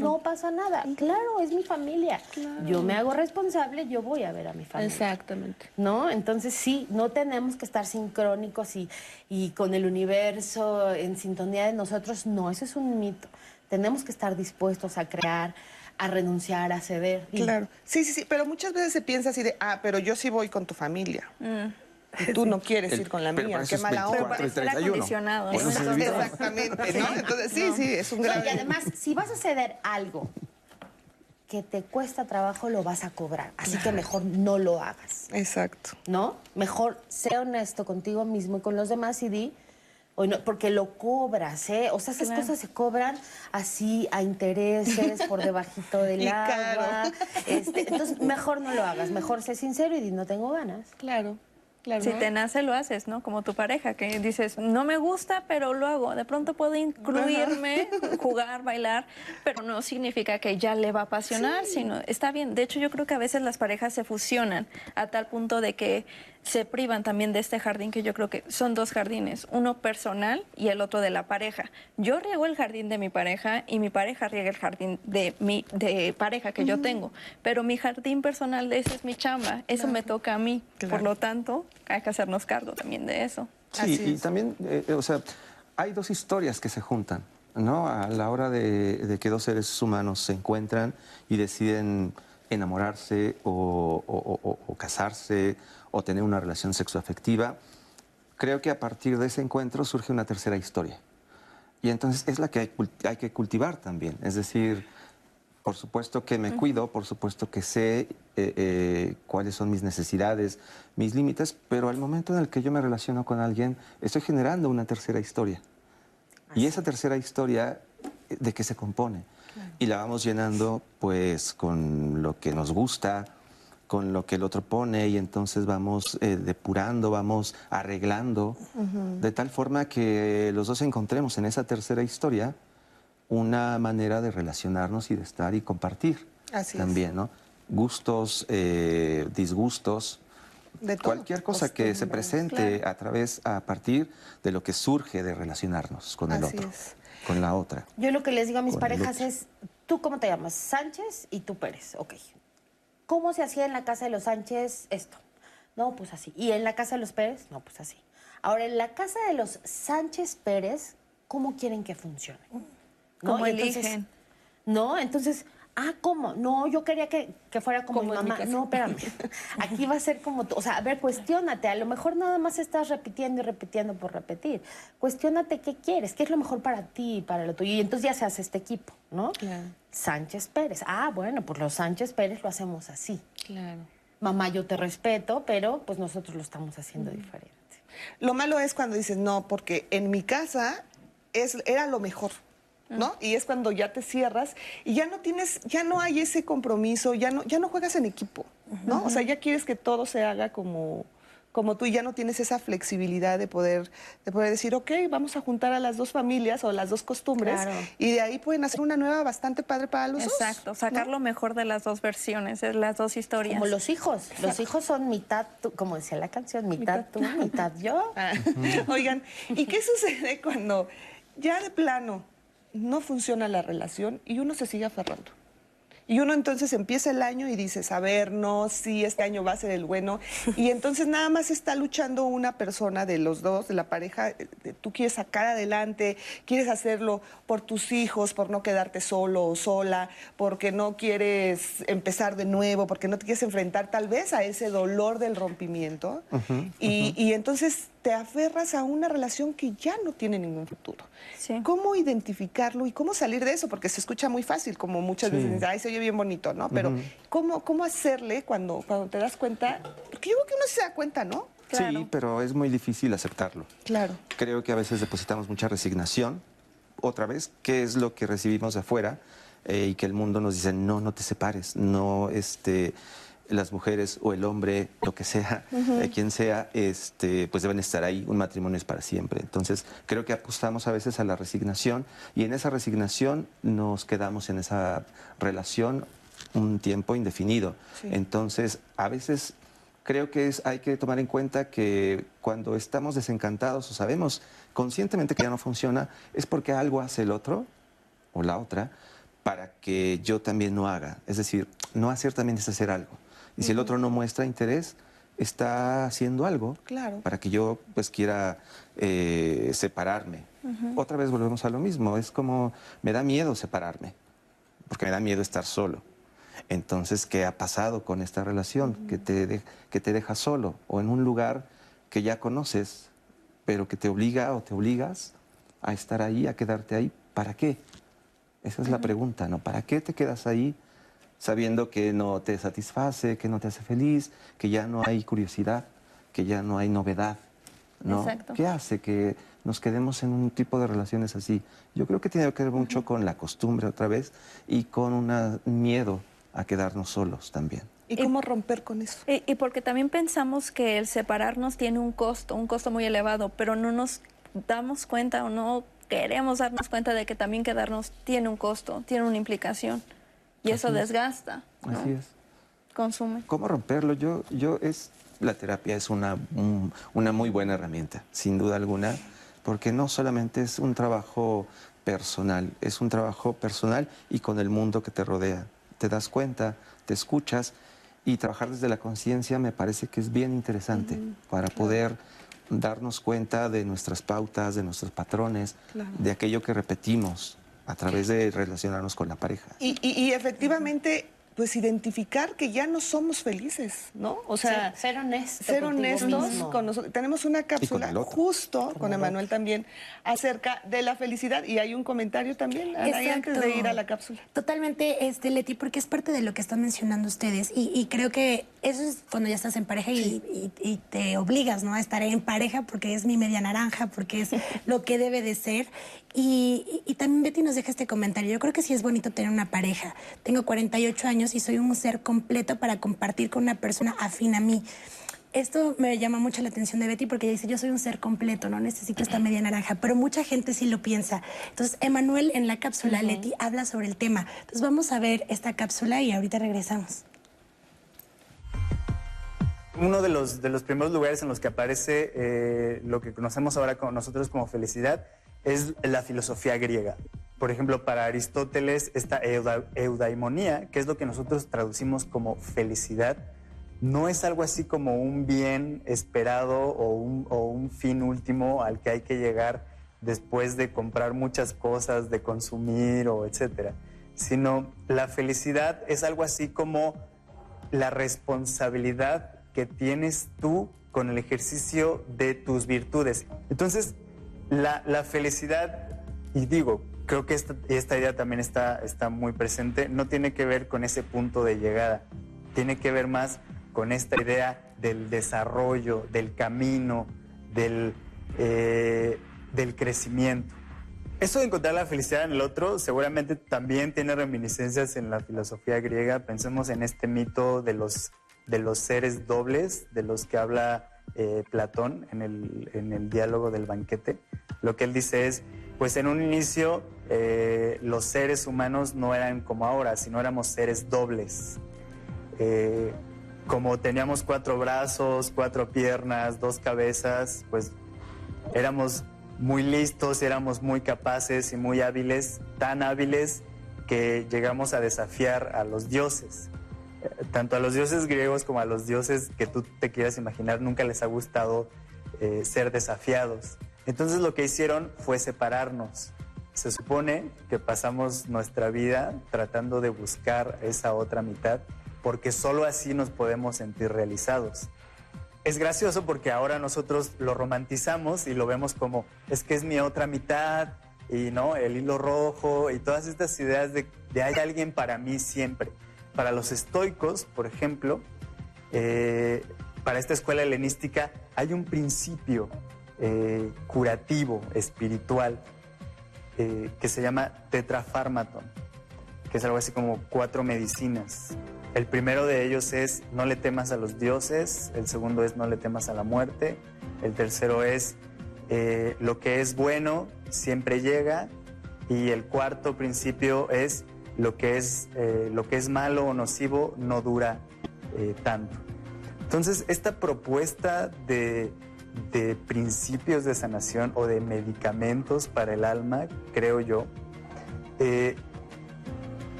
No pasa nada. Claro, es mi familia. Yo me hago responsable, yo voy a ver a mi familia. Exactamente. ¿No? Entonces sí, no tenemos que estar sincrónicos y, y con el universo en sintonía de nosotros. No, eso es un mito. Tenemos que estar dispuestos a crear, a renunciar, a ceder. Claro. Sí, sí, sí, pero muchas veces se piensa así de, ah, pero yo sí voy con tu familia. Mm. Y tú no quieres ir con la mía, qué mala onda. Pero acondicionado. exactamente, ¿no? [laughs] Entonces, sí, sí, es un gran... y además, si vas a ceder algo que te cuesta trabajo, lo vas a cobrar. Así que mejor no lo hagas. Exacto. ¿No? Mejor sé honesto contigo mismo y con los demás y di... no, porque lo cobras, ¿eh? O sea, esas cosas se cobran así a intereses por debajito del [laughs] agua. Este, entonces, mejor no lo hagas. Mejor sé sincero y di, no tengo ganas. Claro si te nace, lo haces, ¿no? Como tu pareja, que dices, no me gusta, pero lo hago. De pronto puedo incluirme, jugar, bailar, pero no significa que ya le va a apasionar, sino está bien. De hecho, yo creo que a veces las parejas se fusionan a tal punto de que se privan también de este jardín que yo creo que son dos jardines, uno personal y el otro de la pareja. Yo riego el jardín de mi pareja y mi pareja riega el jardín de mi de pareja que yo tengo, pero mi jardín personal ese es mi chamba, eso me toca a mí. Por lo tanto, hay que hacernos cargo también de eso. Sí, y también, eh, o sea, hay dos historias que se juntan, ¿no? A la hora de, que dos seres humanos se encuentran y deciden enamorarse o, o casarse o tener una relación sexoafectiva, creo que a partir de ese encuentro surge una tercera historia. Y entonces es la que hay, que cultivar también. Es decir, por supuesto que me cuido, por supuesto que sé eh, eh, cuáles son mis necesidades, mis límites, pero al momento en el que yo me relaciono con alguien, estoy generando una tercera historia. Y esa tercera historia, ¿de qué se compone? Y la vamos llenando pues con lo que nos gusta, con lo que el otro pone y entonces vamos eh, depurando, vamos arreglando, de tal forma que los dos encontremos en esa tercera historia una manera de relacionarnos y de estar y compartir también, ¿no? Gustos, eh, disgustos, de cualquier cosa que se presente a través, a partir de lo que surge de relacionarnos con el otro, con la otra. Yo lo que les digo a mis parejas es, ¿tú cómo te llamas? Sánchez y tú Pérez, ok ¿Cómo se hacía en la casa de los Sánchez esto? No, pues así. ¿Y en la casa de los Pérez? No, pues así. Ahora, en la casa de los Sánchez Pérez, ¿cómo quieren que funcione? ¿No? ¿Cómo eligen? no, entonces, ah, ¿cómo? No, yo quería que, fuera como, mi mamá. no, espérame. [laughs] Aquí va a ser como, o sea, a ver, cuestiónate. A lo mejor nada más estás repitiendo y repitiendo por repetir. Cuestiónate qué quieres, qué es lo mejor para ti y para lo tuyo. Y entonces ya se hace este equipo, ¿no? Claro. Sánchez Pérez. Ah, bueno, pues los Sánchez Pérez lo hacemos así. Claro. Mamá, yo te respeto, pero pues nosotros lo estamos haciendo diferente. Lo malo es cuando dices, no, porque en mi casa es, era lo mejor. ¿No? Y es cuando ya te cierras y ya no tienes, ya no hay ese compromiso, ya no, ya no juegas en equipo, ¿no? O sea, ya quieres que todo se haga como, como tú y ya no tienes esa flexibilidad de poder, de poder decir, ok, vamos a juntar a las dos familias o las dos costumbres Claro. y de ahí pueden hacer una nueva bastante padre para los dos. Exacto, sacar lo mejor de las dos versiones, de las dos historias. Como los hijos. Los hijos son mitad, tú, como decía la canción, mitad tú, mitad yo. [laughs] Ah. [laughs] Oigan, ¿y qué sucede cuando ya de plano no funciona la relación y uno se sigue aferrando? Y uno entonces empieza el año y dices, a ver, no, sí, este año va a ser el bueno. [laughs] Y entonces nada más está luchando una persona de los dos, de la pareja. eh, Tú quieres sacar adelante, quieres hacerlo por tus hijos, por no quedarte solo o sola, porque no quieres empezar de nuevo, porque no te quieres enfrentar tal vez a ese dolor del rompimiento. y, y entonces te aferras a una relación que ya no tiene ningún futuro. Sí. ¿Cómo identificarlo y cómo salir de eso? Porque se escucha muy fácil, como muchas Sí. veces dicen, ay, se oye bien bonito, ¿no? Pero ¿cómo, ¿cómo hacerle cuando, cuando te das cuenta? Porque yo creo que uno se da cuenta, ¿no? Sí, pero es muy difícil aceptarlo. Claro. Creo que a veces depositamos mucha resignación. Otra vez, ¿qué es lo que recibimos de afuera? Eh, y que el mundo nos dice, no, no te separes, no, este, las mujeres o el hombre, lo que sea, eh, quien sea, este, pues deben estar ahí, un matrimonio es para siempre. Entonces, creo que apostamos a veces a la resignación y en esa resignación nos quedamos en esa relación un tiempo indefinido. Entonces, a veces creo que es, hay que tomar en cuenta que cuando estamos desencantados o sabemos conscientemente que ya no funciona, es porque algo hace el otro o la otra para que yo también no haga. Es decir, no hacer también es hacer algo. Y si el otro no muestra interés, está haciendo algo Claro. para que yo pues quiera eh, separarme. Otra vez volvemos a lo mismo, es como me da miedo separarme, porque me da miedo estar solo. Entonces, ¿qué ha pasado con esta relación? que, te de- que te deja solo o en un lugar que ya conoces, pero que te obliga o te obligas a estar ahí, a quedarte ahí. ¿Para qué? Esa es la pregunta, ¿no? ¿Para qué te quedas ahí sabiendo que no te satisface, que no te hace feliz, que ya no hay curiosidad, que ya no hay novedad? ¿no? Exacto. ¿Qué hace que nos quedemos en un tipo de relaciones así? Yo creo que tiene que ver mucho con la costumbre otra vez y con un miedo a quedarnos solos también. ¿Y cómo romper con eso? Y, y porque también pensamos que el separarnos tiene un costo, un costo muy elevado, pero no nos damos cuenta o no queremos darnos cuenta de que también quedarnos tiene un costo, tiene una implicación. Y eso Así desgasta, ¿no? Así es. consume. ¿Cómo romperlo? Yo, yo es, la terapia es una, un- una muy buena herramienta, sin duda alguna, porque no solamente es un trabajo personal, es un trabajo personal y con el mundo que te rodea. Te das cuenta, te escuchas y trabajar desde la conciencia me parece que es bien interesante para poder darnos cuenta de nuestras pautas, de nuestros patrones, de aquello que repetimos a través de relacionarnos con la pareja. Y, y- y efectivamente, pues identificar que ya no somos felices, ¿no? O sea, Ser- ser honesto Ser honestos mismo. con nosotros. Tenemos una cápsula justo con Emanuel también acerca de la felicidad y hay un comentario también Anaí, antes de ir a la cápsula. Totalmente, este, Leti, porque es parte de lo que están mencionando ustedes. Y, y creo que eso es cuando ya estás en pareja y, y- y te obligas ¿no? a estar en pareja porque es mi media naranja, porque es [laughs] lo que debe de ser. Y, y- y también Betty nos deja este comentario. Yo creo que sí es bonito tener una pareja. Tengo 48 años y soy un ser completo para compartir con una persona afín a mí. Esto me llama mucho la atención de Betty porque ella dice, yo soy un ser completo, no necesito esta media naranja, pero mucha gente sí lo piensa. Entonces, Emanuel en la cápsula, Leti, habla sobre el tema. Entonces, vamos a ver esta cápsula y ahorita regresamos. Uno de los, de los primeros lugares en los que aparece eh, lo que conocemos ahora con nosotros como felicidad es la filosofía griega. Por ejemplo, para Aristóteles, esta euda- eudaimonía, que es lo que nosotros traducimos como felicidad, no es algo así como un bien esperado o un, o un fin último al que hay que llegar después de comprar muchas cosas, de consumir o etcétera, sino la felicidad es algo así como la responsabilidad que tienes tú con el ejercicio de tus virtudes. Entonces, la, la felicidad, y digo, creo que esta, esta idea también está, está muy presente. No tiene que ver con ese punto de llegada, tiene que ver más con esta idea del desarrollo, del camino, del, eh, del crecimiento. Eso de encontrar la felicidad en el otro seguramente también tiene reminiscencias en la filosofía griega. Pensemos en este mito de los, de los seres dobles, de los que habla eh, Platón en el, diálogo del banquete. Lo que él dice es, pues en un inicio eh, los seres humanos no eran como ahora, sino éramos seres dobles. Eh, como teníamos cuatro brazos, cuatro piernas, dos cabezas, pues éramos muy listos, éramos muy capaces y muy hábiles, tan hábiles que llegamos a desafiar a los dioses. Tanto a los dioses griegos como a los dioses que tú te quieras imaginar, nunca les ha gustado eh, ser desafiados. Entonces lo que hicieron fue separarnos. Se supone que pasamos nuestra vida tratando de buscar esa otra mitad, porque solo así nos podemos sentir realizados es gracioso porque ahora nosotros lo romantizamos y lo vemos como es que es mi otra mitad y no el hilo rojo y todas estas ideas de, hay alguien para mí siempre. Para los estoicos, por ejemplo, eh, para esta escuela helenística hay un principio eh, curativo, espiritual, eh, que se llama tetrafármaton, que es algo así como cuatro medicinas. El primero de ellos es no le temas a los dioses, el segundo es no le temas a la muerte, el tercero es lo que es bueno siempre llega y el cuarto principio es lo que es, eh, lo que es malo o nocivo no dura eh, tanto. Entonces, esta propuesta de, de principios de sanación o de medicamentos para el alma, creo yo,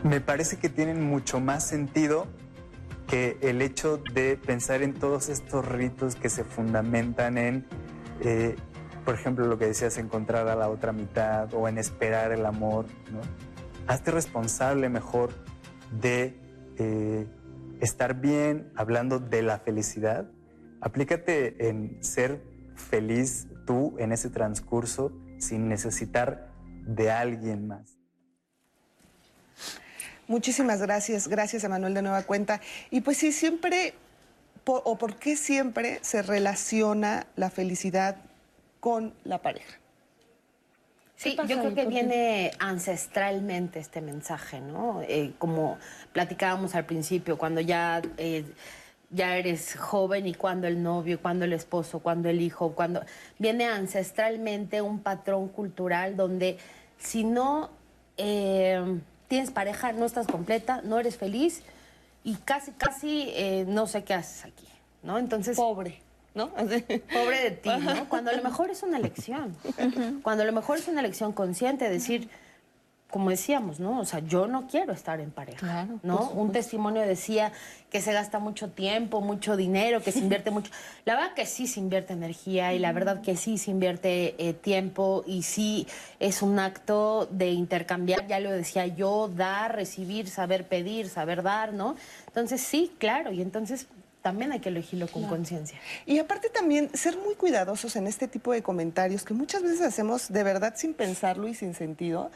me parece que tienen mucho más sentido que el hecho de pensar en todos estos ritos que se fundamentan en, eh, por ejemplo, lo que decías, encontrar a la otra mitad o en esperar el amor. ¿no? Hazte responsable mejor de eh, estar bien hablando de la felicidad. Aplícate en ser feliz tú en ese transcurso sin necesitar de alguien más. Muchísimas gracias, gracias a Manuel de Nueva Cuenta. Y pues sí, siempre, o por qué siempre se relaciona la felicidad con la pareja. Sí, yo creo que viene ancestralmente este mensaje, ¿no? Eh, como platicábamos al principio, cuando ya, eh, ya eres joven y cuando el novio, cuando el esposo, cuando el hijo, cuando... Viene ancestralmente un patrón cultural donde si no... Eh, tienes pareja, no estás completa, no eres feliz y casi, casi eh, no sé qué haces aquí, ¿no? Entonces... Pobre. ¿No? Pobre de ti, ¿no? Cuando a lo mejor es una elección. Cuando a lo mejor es una elección consciente, decir, como decíamos, ¿no? O sea, yo no quiero estar en pareja, ¿no? Un testimonio decía que se gasta mucho tiempo, mucho dinero, que se invierte mucho. La verdad que sí se invierte energía y la verdad que sí se invierte eh, tiempo y sí es un acto de intercambiar, ya lo decía yo, dar, recibir, saber pedir, saber dar, ¿no? Entonces sí, claro, y entonces también hay que elegirlo con conciencia. Y aparte también ser muy cuidadosos en este tipo de comentarios que muchas veces hacemos de verdad sin pensarlo y sin sentido.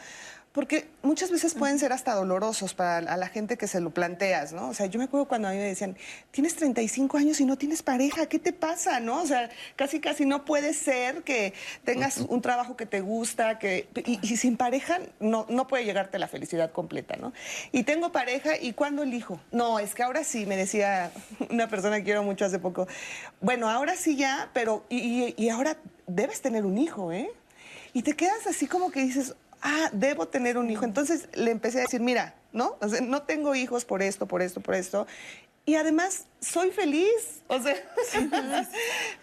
Porque muchas veces pueden ser hasta dolorosos para la gente que se lo planteas, ¿no? O sea, yo me acuerdo cuando a mí me decían, tienes 35 años y no tienes pareja, ¿qué te pasa, no? O sea, casi casi no puede ser que tengas un trabajo que te gusta, que y, sin pareja no, no puede llegarte la felicidad completa, ¿no? Y tengo pareja y ¿cuándo elijo? No, es que ahora sí, me decía [laughs] una persona que quiero mucho hace poco, bueno, ahora sí ya, pero y, y ahora debes tener un hijo, ¿eh? Y te quedas así como que dices, ah, debo tener un hijo. Entonces le empecé a decir, mira, ¿no? no tengo hijos por esto, por esto, por esto. Y además soy feliz, o sea, [laughs]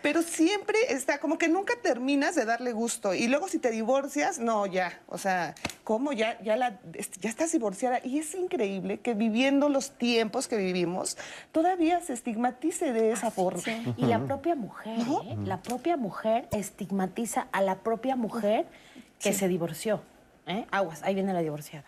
pero siempre está como que nunca terminas de darle gusto y luego si te divorcias, no, ya, o sea, ¿cómo ya ya la ya estás divorciada y es increíble que viviendo los tiempos que vivimos todavía se estigmatice de esa forma. Y la propia mujer, ¿eh? la propia mujer estigmatiza a la propia mujer que se divorció. ¿Eh? Aguas, ahí viene la divorciada.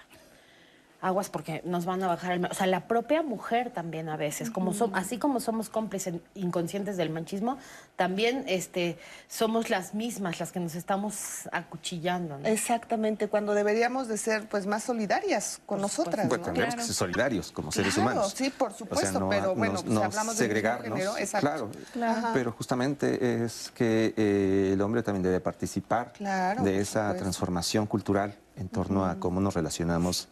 aguas porque nos van a bajar el... O sea, la propia mujer también a veces, como som- así como somos cómplices inconscientes del machismo, también este, somos las mismas las que nos estamos acuchillando. ¿no? Exactamente, cuando deberíamos de ser pues más solidarias con nosotras, Bueno, ¿no? tendríamos que ser solidarios como seres Claro, humanos. sí, por supuesto, pero bueno, pues, no hablamos segregarnos. género, exacto. Claro, Ajá. pero justamente es que eh, el hombre también debe participar Claro, de esa transformación cultural en torno a cómo nos relacionamos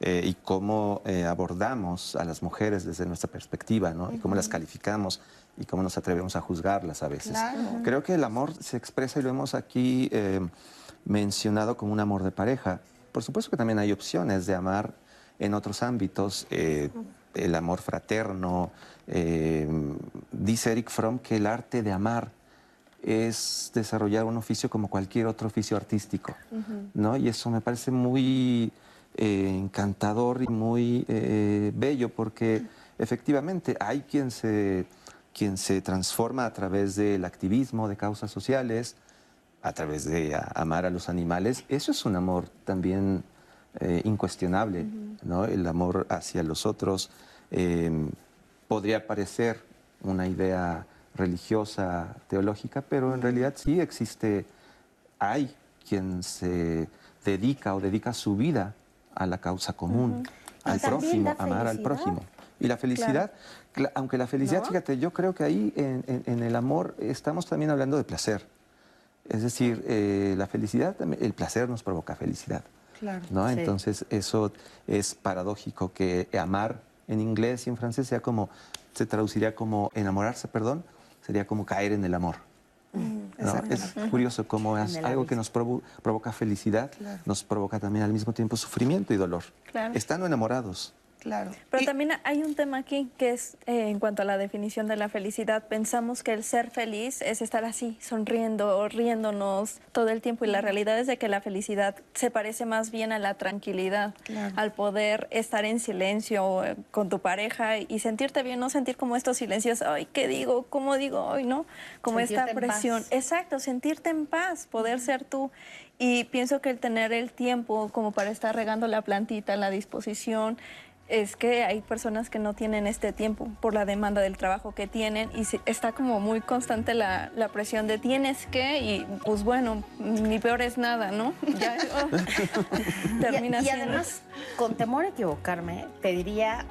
eh, y cómo eh, abordamos a las mujeres desde nuestra perspectiva, ¿no? Y cómo las calificamos y cómo nos atrevemos a juzgarlas a veces. Claro. Creo que el amor se expresa y lo hemos aquí eh, mencionado como un amor de pareja. Por supuesto que también hay opciones de amar en otros ámbitos, eh, el amor fraterno. eh, dice Eric Fromm que el arte de amar es desarrollar un oficio como cualquier otro oficio artístico, ¿no? Y eso me parece muy eh, encantador y muy eh, bello porque efectivamente hay quien se, quien se transforma a través del activismo de causas sociales, a través de a- amar a los animales. Eso es un amor también eh, incuestionable, ¿no? El amor hacia los otros podría parecer una idea religiosa, teológica, pero en realidad sí existe, hay quien se dedica o dedica su vida a la causa común, al prójimo, amar al prójimo. Y la felicidad, aunque la felicidad, fíjate, yo creo que ahí en, en- en el amor estamos también hablando de placer. Es decir, eh, la felicidad, el placer nos provoca felicidad. Claro. ¿no? Sí. Entonces eso es paradójico que amar en inglés y en francés sea como, se traduciría como enamorarse, perdón, sería como caer en el amor. ¿no? Es curioso cómo es algo que nos provo- provoca felicidad, nos provoca también al mismo tiempo sufrimiento y dolor. Claro. Estando enamorados. Claro. Pero Y- también hay un tema aquí que es eh, en cuanto a la definición de la felicidad. Pensamos que el ser feliz es estar así, sonriendo riéndonos todo el tiempo. Y la realidad es de que la felicidad se parece más bien a la tranquilidad, Claro. al poder estar en silencio eh, con tu pareja y sentirte bien, no sentir como estos silencios, ay, ¿qué digo? ¿Cómo digo? Ay, no, como esta Sentirte en presión. Exacto, sentirte en paz, poder ser tú. Y pienso que el tener el tiempo como para estar regando la plantita, la disposición, es que hay personas que no tienen este tiempo por la demanda del trabajo que tienen y está como muy constante la, la presión de tienes que y pues bueno, ni peor es nada, ¿no? [laughs] Ya, oh, [laughs] Y, termina y siendo- además, con temor a equivocarme, te diría,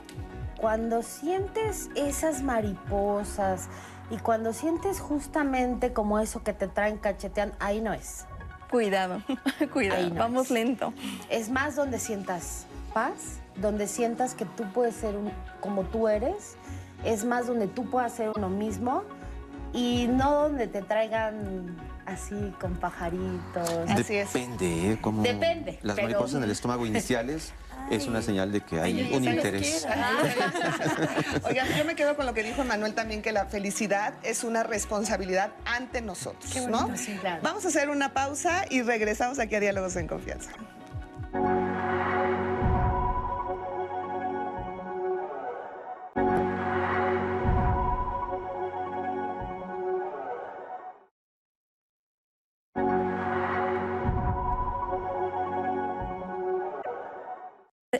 cuando sientes esas mariposas y cuando sientes justamente como eso que te traen cacheteando, ahí no es. Cuidado, [laughs] cuidado, no vamos es. lento. Es más donde sientas paz, donde sientas que tú puedes ser un- como tú eres, es más donde tú puedas ser uno mismo y no donde te traigan así con pajaritos. Así es. Depende, ¿eh? Como Depende, Las pero- mariposas en el [laughs] estómago iniciales es una señal de que hay un interés. [laughs] Oigan, yo me quedo con lo que dijo Manuel también, que la felicidad es una responsabilidad ante nosotros, ¿no? sí, claro. Vamos a hacer una pausa y regresamos aquí a Diálogos en Confianza.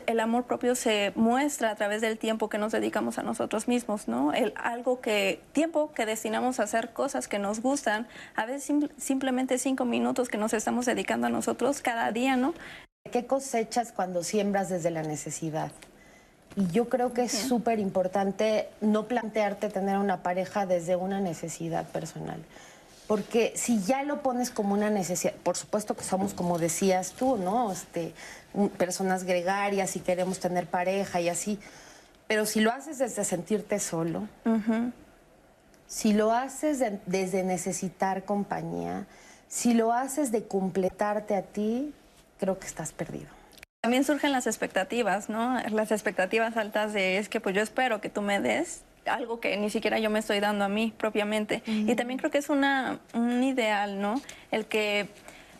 El amor propio se muestra a través del tiempo que nos dedicamos a nosotros mismos, ¿no? El algo que tiempo que destinamos a hacer cosas que nos gustan, a veces sim- simplemente cinco minutos que nos estamos dedicando a nosotros cada día, ¿no? ¿Qué cosechas cuando siembras desde la necesidad? Y yo creo que es súper importante no plantearte tener una pareja desde una necesidad personal. Porque si ya lo pones como una necesidad, por supuesto que somos, como decías tú, ¿no? Este, personas gregarias y queremos tener pareja y así. Pero si lo haces desde sentirte solo, si lo haces de- desde necesitar compañía, si lo haces de completarte a ti, creo que estás perdido. También surgen las expectativas, ¿no? Las expectativas altas de es que pues yo espero que tú me des algo que ni siquiera yo me estoy dando a mí propiamente. Y también creo que es una, un ideal, ¿no? El que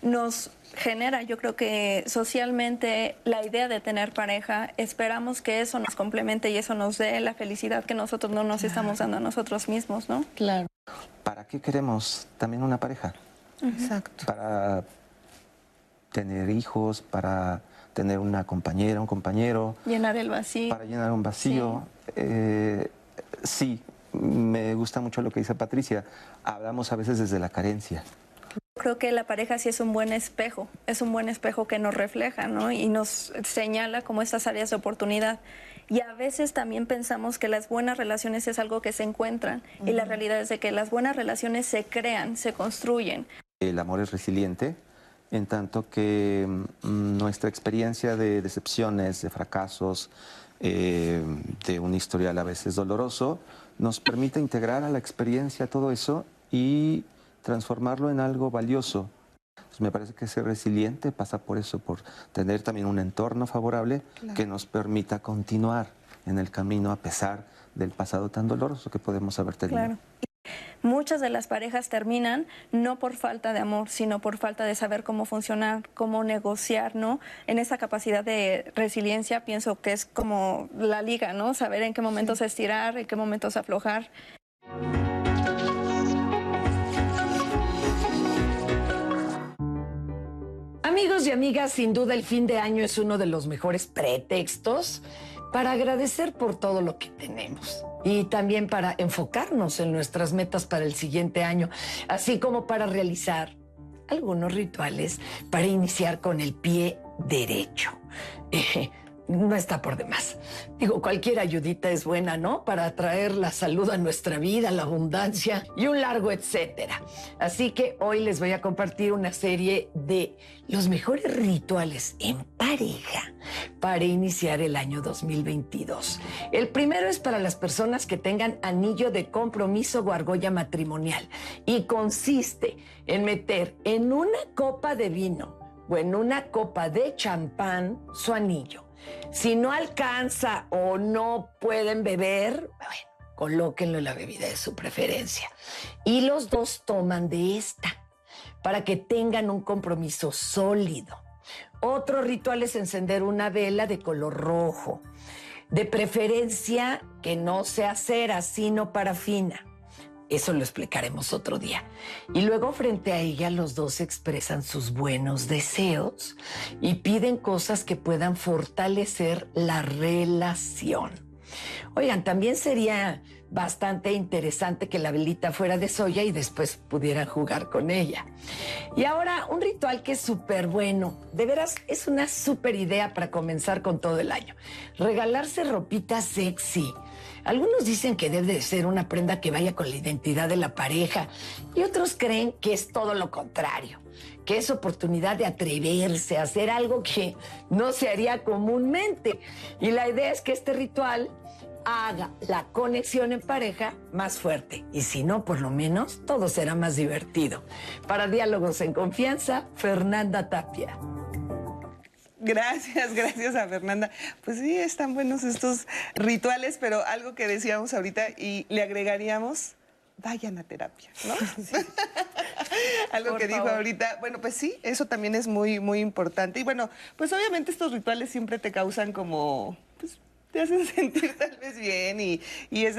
nos genera, yo creo que socialmente, la idea de tener pareja, esperamos que eso nos complemente y eso nos dé la felicidad que nosotros no nos estamos dando a nosotros mismos, ¿no? Claro. ¿Para qué queremos también una pareja? Exacto. Para tener hijos, para tener una compañera, un compañero. Llenar el vacío. Para llenar un vacío. Eh, sí, me gusta mucho lo que dice Patricia. Hablamos a veces desde la carencia. Creo que la pareja sí es un buen espejo, es un buen espejo que nos refleja, ¿no? Y nos señala como estas áreas de oportunidad. Y a veces también pensamos que las buenas relaciones es algo que se encuentran y la realidad es de que las buenas relaciones se crean, se construyen. El amor es resiliente, en tanto que mm, nuestra experiencia de decepciones, de fracasos, eh, de un historial a veces doloroso, nos permite integrar a la experiencia todo eso y transformarlo en algo valioso. me parece que ser resiliente pasa por eso, por tener también un entorno favorable que nos permita continuar en el camino a pesar del pasado tan doloroso que podemos haber tenido. Muchas de las parejas terminan no por falta de amor, sino por falta de saber cómo funcionar, cómo negociar, ¿no? En esa capacidad de resiliencia pienso que es como la liga, ¿no? Saber en qué momentos estirar, en qué momentos aflojar. Amigos y amigas, sin duda el fin de año es uno de los mejores pretextos para agradecer por todo lo que tenemos y también para enfocarnos en nuestras metas para el siguiente año, así como para realizar algunos rituales para iniciar con el pie derecho. [laughs] no está por demás. Digo, cualquier ayudita es buena, ¿no? Para traer la salud a nuestra vida, la abundancia y un largo etcétera. Así que hoy les voy a compartir una serie de los mejores rituales en pareja para iniciar el año 2022. El primero es para las personas que tengan anillo de compromiso o argolla matrimonial y consiste en meter en una copa de vino o en una copa de champán su anillo si no alcanza o no pueden beber, bueno, colóquenlo en la bebida de su preferencia. Y los dos toman de esta para que tengan un compromiso sólido. Otro ritual es encender una vela de color rojo. De preferencia que no sea cera, sino parafina. Eso lo explicaremos otro día. Y luego frente a ella los dos expresan sus buenos deseos y piden cosas que puedan fortalecer la relación. Oigan, también sería bastante interesante que la velita fuera de soya y después pudieran jugar con ella. Y ahora, un ritual que es súper bueno. De veras, es una súper idea para comenzar con todo el año. Regalarse ropita sexy algunos dicen que debe de ser una prenda que vaya con la identidad de la pareja y otros creen que es todo lo contrario, que es oportunidad de atreverse a hacer algo que no se haría comúnmente. Y la idea es que este ritual haga la conexión en pareja más fuerte y si no, por lo menos todo será más divertido. Para Diálogos en Confianza, Fernanda Tapia. Gracias, [laughs] gracias a Fernanda. Pues sí, están buenos estos rituales, pero algo que decíamos ahorita y le agregaríamos, vayan a terapia, ¿no? [laughs] [laughs] algo que dijo ahorita. Bueno, pues sí, eso también es muy, muy importante. Y bueno, pues obviamente estos rituales siempre te causan como te hacen [laughs] sentir tal vez bien y, es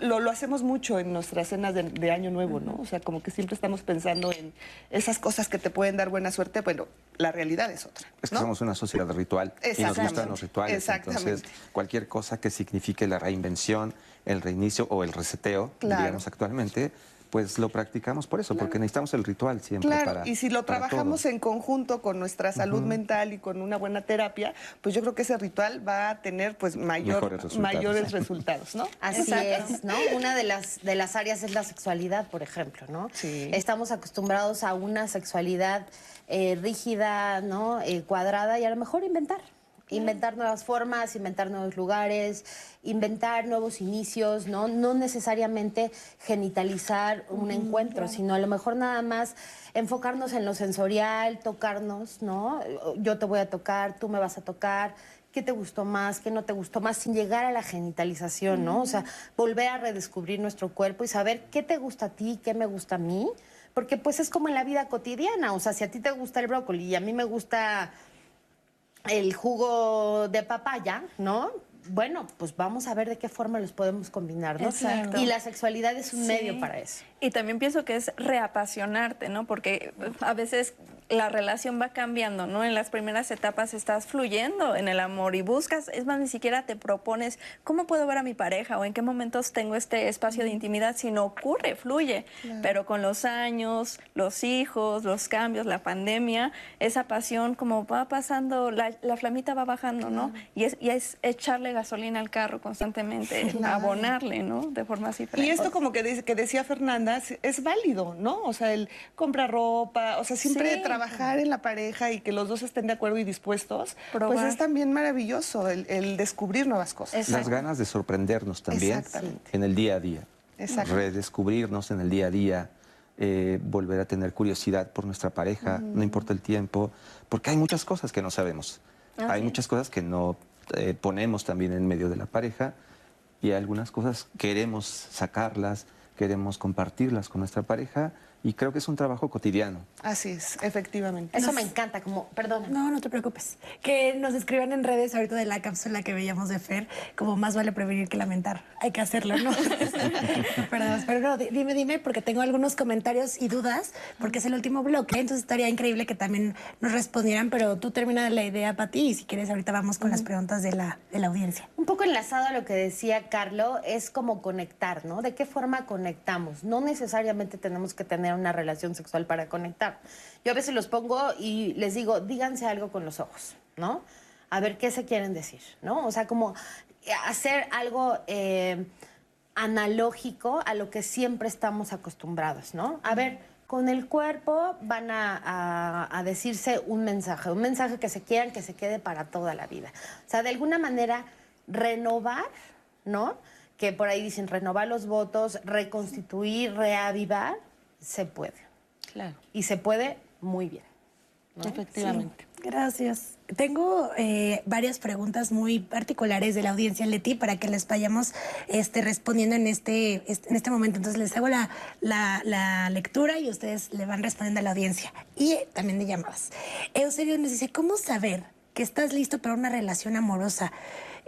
lo, lo, hacemos mucho en nuestras cenas de, Año Nuevo, ¿no? O sea, como que siempre estamos pensando en esas cosas que te pueden dar buena suerte, bueno, la realidad es otra. Es que somos una sociedad ritual y nos gustan los rituales. Entonces, cualquier cosa que signifique la reinvención, el reinicio o el reseteo, diríamos actualmente, pues lo practicamos por eso, porque necesitamos el ritual siempre. Claro, y si lo trabajamos en conjunto con nuestra salud mental y con una buena terapia, pues yo creo que ese ritual va a tener pues mayor, mayores resultados, ¿no? [laughs] Así es, ¿no? Una de las, de las áreas es la sexualidad, por ejemplo, ¿no? Sí. Estamos acostumbrados a una sexualidad eh, rígida, ¿no? Eh, cuadrada y a lo mejor inventar. Inventar nuevas formas, inventar nuevos lugares, inventar nuevos inicios, ¿no? No necesariamente genitalizar un encuentro, sino a lo mejor nada más enfocarnos en lo sensorial, tocarnos, ¿no? Yo te voy a tocar, tú me vas a tocar, qué te gustó más, qué no te gustó más, sin llegar a la genitalización, ¿no? O sea, volver a redescubrir nuestro cuerpo y saber qué te gusta a ti, qué me gusta a mí, porque pues es como en la vida cotidiana, o sea, si a ti te gusta el brócoli y a mí me gusta el jugo de papaya, ¿no? Bueno, pues vamos a ver de qué forma los podemos combinar, ¿no? Y la sexualidad es un medio para eso. Y también pienso que es reapasionarte, ¿no? Porque a veces la relación va cambiando, ¿no? En las primeras etapas estás fluyendo en el amor y buscas, es más, ni siquiera te propones cómo puedo ver a mi pareja o en qué momentos tengo este espacio de intimidad, sino ocurre, fluye. Pero con los años, los hijos, los cambios, la pandemia, esa pasión como va pasando, la, flamita va bajando, ¿no? Y es, y es echarle gasolina al carro constantemente, abonarle, ¿no? De forma así. Y esto como que, que decía Fernanda, es válido, ¿no? O sea, el comprar ropa, o sea, siempre trabajar en la pareja y que los dos estén de acuerdo y dispuestos, pues es también maravilloso el, descubrir nuevas cosas. Las ganas de sorprendernos también en el día a día. Redescubrirnos en el día a día. Eh, volver a tener curiosidad por nuestra pareja, no importa el tiempo, porque hay muchas cosas que no sabemos. hay muchas cosas que no eh, ponemos también en medio de la pareja y algunas cosas queremos sacarlas, queremos compartirlas con nuestra pareja y creo que es un trabajo cotidiano. Así es, efectivamente. Eso me encanta, como, perdón. No, no te preocupes. Que nos escriban en redes ahorita de la cápsula que veíamos de Fer, como más vale prevenir que lamentar. Hay que hacerlo, ¿no? [laughs] perdón, pero no, dime, dime, porque tengo algunos comentarios y dudas, porque es el último bloque, entonces estaría increíble que también nos respondieran, pero tú termina la idea para ti y si quieres ahorita vamos con las preguntas de la, de la audiencia. Un poco enlazado a lo que decía Carlo, es como conectar, ¿no? ¿De qué forma conectamos? No necesariamente tenemos que tener una relación sexual para conectar. Yo a veces los pongo y les digo, díganse algo con los ojos, ¿no? A ver qué se quieren decir, ¿no? O sea, como hacer algo eh, analógico a lo que siempre estamos acostumbrados, ¿no? A ver, con el cuerpo van a, a, decirse un mensaje, un mensaje que se quieran que se quede para toda la vida. O sea, de alguna manera renovar, ¿no? Que por ahí dicen renovar los votos, reconstituir, reavivar, se puede. Claro. Y se puede muy bien. Efectivamente. gracias. Tengo eh, varias preguntas muy particulares de la audiencia, Leti, para que les vayamos este, respondiendo en este, en este momento. Entonces les hago la, la, lectura y ustedes le van respondiendo a la audiencia. Y también de llamadas. Eusebio nos dice, ¿cómo saber que estás listo para una relación amorosa?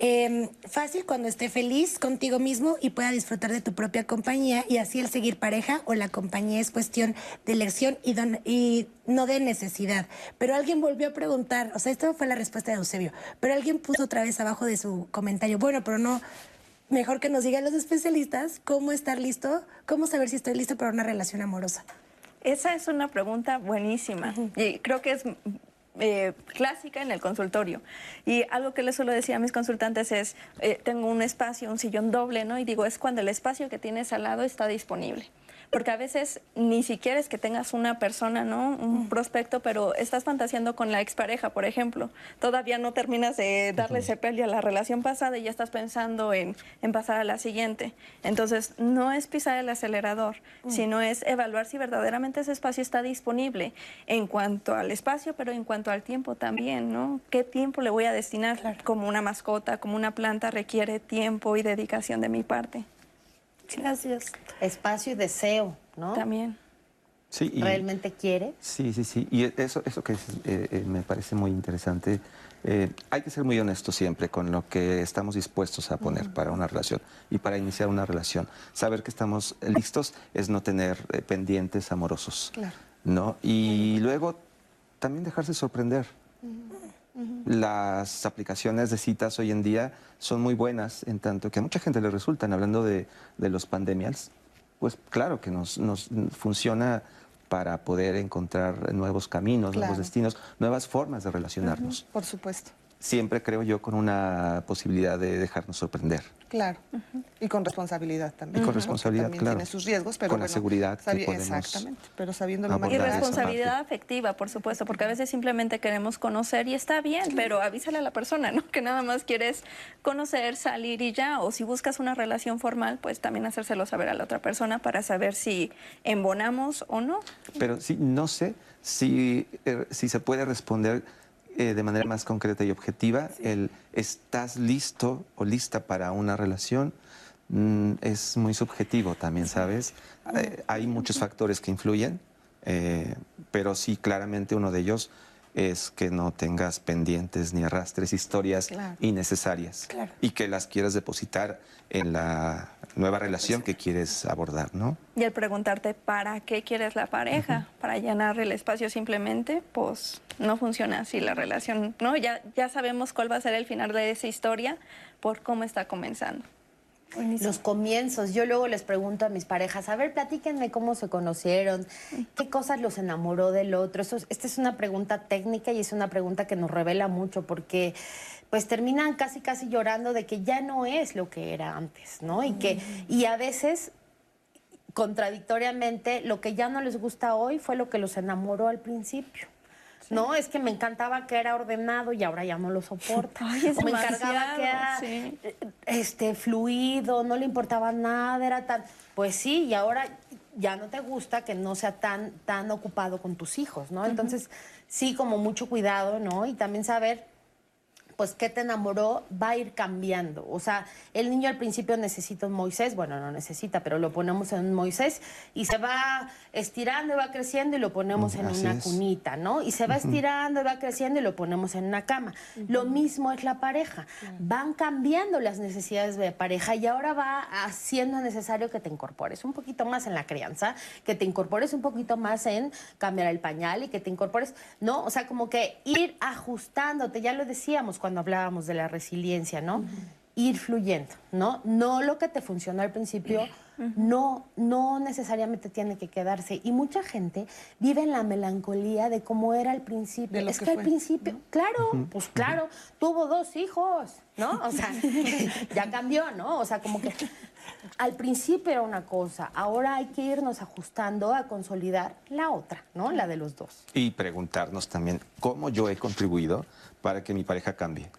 Em, fácil cuando esté feliz contigo mismo y pueda disfrutar de tu propia compañía y así el seguir pareja o la compañía es cuestión de elección y, y no de necesidad. Pero alguien volvió a preguntar, o sea, esta fue la respuesta de Eusebio, pero alguien puso otra vez abajo de su comentario, bueno, pero no, mejor que nos digan los especialistas cómo estar listo, cómo saber si estoy listo para una relación amorosa. Esa es una pregunta buenísima y creo que es eh, clásica en el consultorio. Y algo que les suelo decir a mis consultantes es, eh, tengo un espacio, un sillón doble, ¿no? Y digo, es cuando el espacio que tienes al lado está disponible porque a veces ni siquiera es que tengas una persona, ¿no? Un prospecto, pero estás fantaseando con la expareja, por ejemplo. Todavía no terminas de darle sepelio a la relación pasada y ya estás pensando en, pasar a la siguiente. Entonces, no es pisar el acelerador, sino es evaluar si verdaderamente ese espacio está disponible en cuanto al espacio, pero en cuanto al tiempo también, ¿no? ¿Qué tiempo le voy a destinar? Como una mascota, como una planta requiere tiempo y dedicación de mi parte. Gracias. Espacio y deseo, ¿no? También. Sí, ¿Realmente quiere? Sí, sí, sí. Y eso, eso que eh, eh, me parece muy interesante. Eh, hay que ser muy honestos siempre con lo que estamos dispuestos a poner para una relación y para iniciar una relación. Saber que estamos listos es no tener pendientes amorosos. Claro. ¿no? Y luego también dejarse sorprender. Las aplicaciones de citas hoy en día son muy buenas, en tanto que a mucha gente le resultan, hablando de, los pandemias, pues claro que nos, funciona para poder encontrar nuevos caminos, nuevos destinos, nuevas formas de relacionarnos. por supuesto. Siempre creo yo con una posibilidad de dejarnos sorprender. Claro. Y con responsabilidad también. Y con responsabilidad, también claro. Tiene sus riesgos, pero con la seguridad que podemos Exactamente, pero sabiendo lo Y responsabilidad afectiva, por supuesto, porque a veces simplemente queremos conocer y está bien, pero avísale a la persona, ¿no? [laughs] Que nada más quieres conocer, salir y ya. O si buscas una relación formal, pues también hacérselo saber a la otra persona para saber si embonamos o no. Pero sí, no sé si, eh, si se puede responder eh, de manera más concreta y objetiva, el estás listo o lista para una relación mm, es muy subjetivo también, ¿sabes? Eh, hay muchos factores que influyen, eh, pero sí, claramente uno de ellos es que no tengas pendientes ni arrastres historias innecesarias y que las quieras depositar en la nueva relación que quieres abordar, ¿no? Y el preguntarte para qué quieres la pareja, para llenar el espacio simplemente, pues no funciona así la relación, ¿no? Ya, ya sabemos cuál va a ser el final de esa historia por cómo está comenzando. Los comienzos. Yo luego les pregunto a mis parejas, a ver, platíquenme cómo se conocieron, qué cosas los enamoró del otro. Eso, esta es una pregunta técnica y es una pregunta que nos revela mucho porque pues terminan casi casi llorando de que ya no es lo que era antes, ¿no? Y que y a veces contradictoriamente lo que ya no les gusta hoy fue lo que los enamoró al principio. No, es que me encantaba que era ordenado y ahora ya no lo soporta. [laughs] o me encargaba que era este, fluido, no le importaba nada, era tan... Pues sí, y ahora ya no te gusta que no sea tan, tan ocupado con tus hijos, ¿no? Entonces, sí, como mucho cuidado, ¿no? Y también saber pues qué te enamoró va a ir cambiando. O sea, el niño al principio necesita un Moisés, bueno, no necesita, pero lo ponemos en un Moisés y se va estirando y va creciendo y lo ponemos en una cunita, ¿no? Y se va estirando y va creciendo y lo ponemos en una cama. Lo mismo es la pareja. Van cambiando las necesidades de pareja y ahora va haciendo necesario que te incorpores un poquito más en la crianza, que te incorpores un poquito más en cambiar el pañal y que te incorpores, ¿no? O sea, como que ir ajustándote, ya lo decíamos cuando cuando hablábamos de la resiliencia, ¿no? Ir fluyendo, ¿no? No lo que te funcionó al principio, no, no necesariamente tiene que quedarse. Y mucha gente vive en la melancolía de cómo era al principio. Es que, al principio, claro, pues claro, tuvo dos hijos, ¿no? O sea, [laughs] ya cambió, ¿no? O sea, como que al principio era una cosa, ahora hay que irnos ajustando a consolidar la otra, ¿no? La de los dos. Y preguntarnos también cómo yo he contribuido para que mi pareja cambie.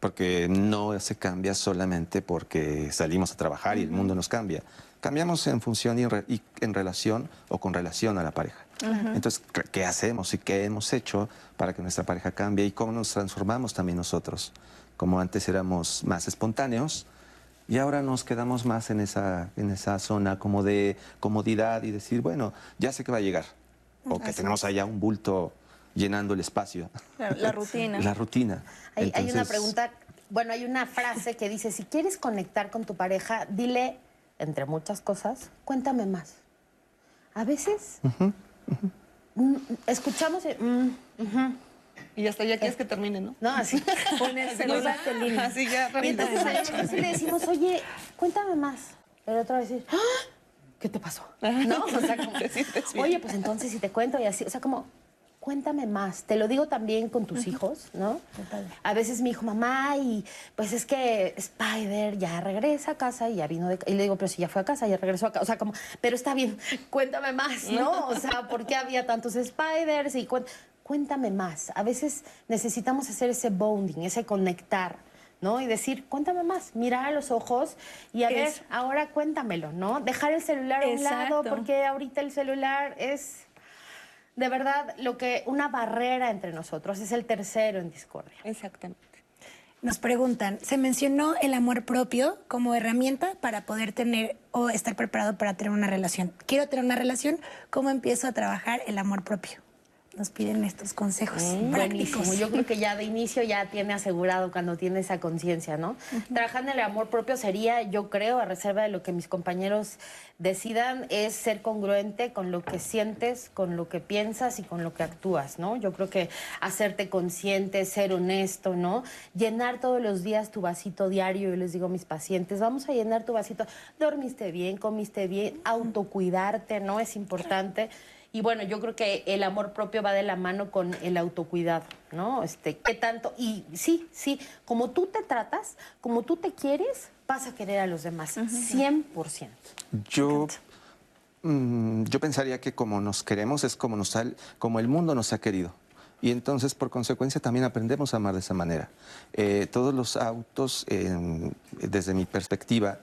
Porque no se cambia solamente porque salimos a trabajar y el mundo nos cambia. Cambiamos en función y en, relación o con relación a la pareja. Entonces, ¿qué hacemos y qué hemos hecho para que nuestra pareja cambie y cómo nos transformamos también nosotros? Como antes éramos más espontáneos, y ahora nos quedamos más en esa, en esa zona como de comodidad y decir, bueno, ya sé que va a llegar. O que tenemos allá un bulto llenando el espacio. La, rutina. la rutina. Hay, hay, una pregunta, bueno, hay una frase que dice, si quieres conectar con tu pareja, dile, entre muchas cosas, cuéntame más. A veces mm, escuchamos... Mm, y hasta ya quieres que termine, ¿no? No, así. Pones [laughs] celular. Así ya, Entonces le decimos, oye, cuéntame más. Pero otra vez decir, ¡Ah! ¿qué te pasó? ¿No? O sea, como, [laughs] oye, pues entonces si te cuento y así, o sea, como, cuéntame más. Te lo digo también con tus hijos, ¿no? A veces mi hijo, mamá, y pues es que Spider ya regresa a casa y ya vino de... Y le digo, pero si ya fue a casa, ya regresó a casa. O sea, como, pero está bien, [laughs] cuéntame más, ¿no? O sea, ¿por qué había tantos Spiders? Y cuéntame más. A veces necesitamos hacer ese bonding, ese conectar, ¿no? Y decir, cuéntame más, mirar a los ojos y a ver, ahora cuéntamelo, ¿no? Dejar el celular a un lado porque ahorita el celular es de verdad lo que una barrera entre nosotros es el tercero en discordia. Exactamente. Nos preguntan, se mencionó el amor propio como herramienta para poder tener o estar preparado para tener una relación. Quiero tener una relación, ¿cómo empiezo a trabajar el amor propio? Nos piden estos consejos mm, Buenísimo. Yo creo que ya de inicio ya tiene asegurado cuando tiene esa conciencia, ¿no? Trabajando en el amor propio sería, yo creo, a reserva de lo que mis compañeros decidan, es ser congruente con lo que sientes, con lo que piensas y con lo que actúas, ¿no? Yo creo que hacerte consciente, ser honesto, ¿no? Llenar todos los días tu vasito diario, yo les digo a mis pacientes, vamos a llenar tu vasito, dormiste bien, comiste bien, autocuidarte, ¿no? Es importante. Y bueno, yo creo que el amor propio va de la mano con el autocuidado, ¿no? Este, ¿qué tanto? Y sí, sí, como tú te tratas, como tú te quieres, vas a querer a los demás, 100%. Yo, mm, yo pensaría que como nos queremos es como, nos como el mundo nos ha querido. Y entonces, por consecuencia, también aprendemos a amar de esa manera. Eh, todos los autos, desde mi perspectiva,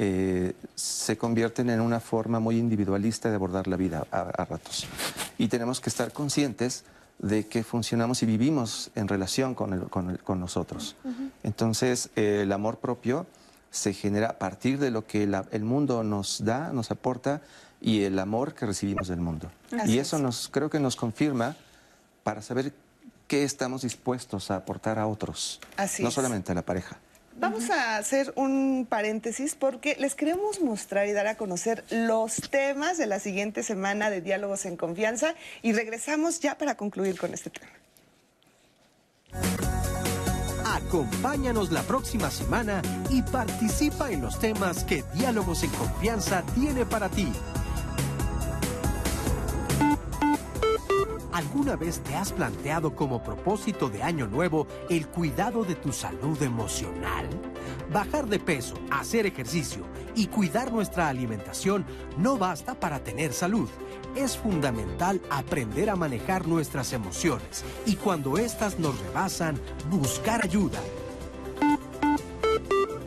eh, se convierten en una forma muy individualista de abordar la vida a, ratos. Y tenemos que estar conscientes de que funcionamos y vivimos en relación con, con, nosotros. Entonces, el amor propio se genera a partir de lo que el mundo nos da, nos aporta y el amor que recibimos del mundo. y eso nos, creo que nos confirma para saber qué estamos dispuestos a aportar a otros, Así no es. solamente a la pareja. Vamos a hacer un paréntesis porque les queremos mostrar y dar a conocer los temas de la siguiente semana de Diálogos en Confianza y regresamos ya para concluir con este tema. Acompáñanos la próxima semana y participa en los temas que Diálogos en Confianza tiene para ti. ¿Alguna vez te has planteado como propósito de año nuevo el cuidado de tu salud emocional? Bajar de peso, hacer ejercicio y cuidar nuestra alimentación no basta para tener salud. Es fundamental aprender a manejar nuestras emociones y cuando éstas nos rebasan, buscar ayuda.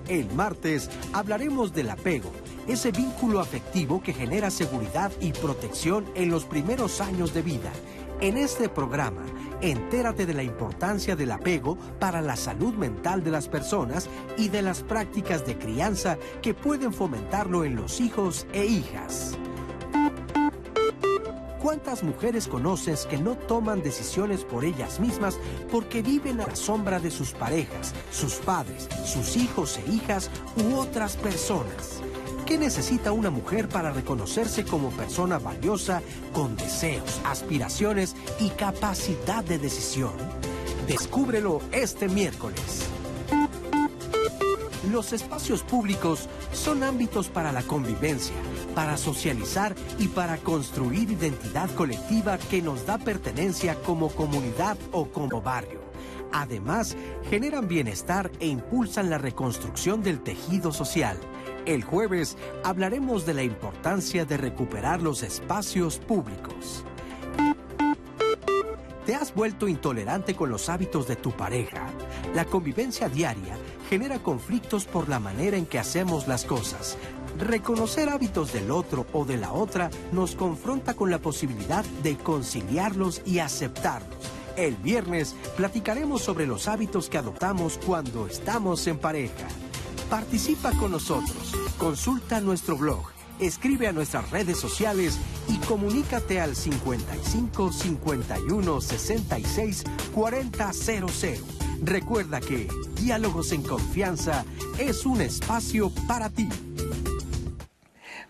El martes hablaremos del apego, ese vínculo afectivo que genera seguridad y protección en los primeros años de vida. En este programa, entérate de la importancia del apego para la salud mental de las personas y de las prácticas de crianza que pueden fomentarlo en los hijos e hijas. ¿Cuántas mujeres conoces que no toman decisiones por ellas mismas porque viven a la sombra de sus parejas, sus padres, sus hijos e hijas u otras personas? ¿Qué necesita una mujer para reconocerse como persona valiosa con deseos, aspiraciones y capacidad de decisión? Descúbrelo este miércoles. Los espacios públicos son ámbitos para la convivencia, para socializar y para construir identidad colectiva que nos da pertenencia como comunidad o como barrio. Además, generan bienestar e impulsan la reconstrucción del tejido social. El jueves hablaremos de la importancia de recuperar los espacios públicos. ¿Te has vuelto intolerante con los hábitos de tu pareja? La convivencia diaria genera conflictos por la manera en que hacemos las cosas. Reconocer hábitos del otro o de la otra nos confronta con la posibilidad de conciliarlos y aceptarlos. El viernes platicaremos sobre los hábitos que adoptamos cuando estamos en pareja. Participa con nosotros, consulta nuestro blog, escribe a nuestras redes sociales y comunícate al 55 51 66 4000. Recuerda que Diálogos en Confianza es un espacio para ti.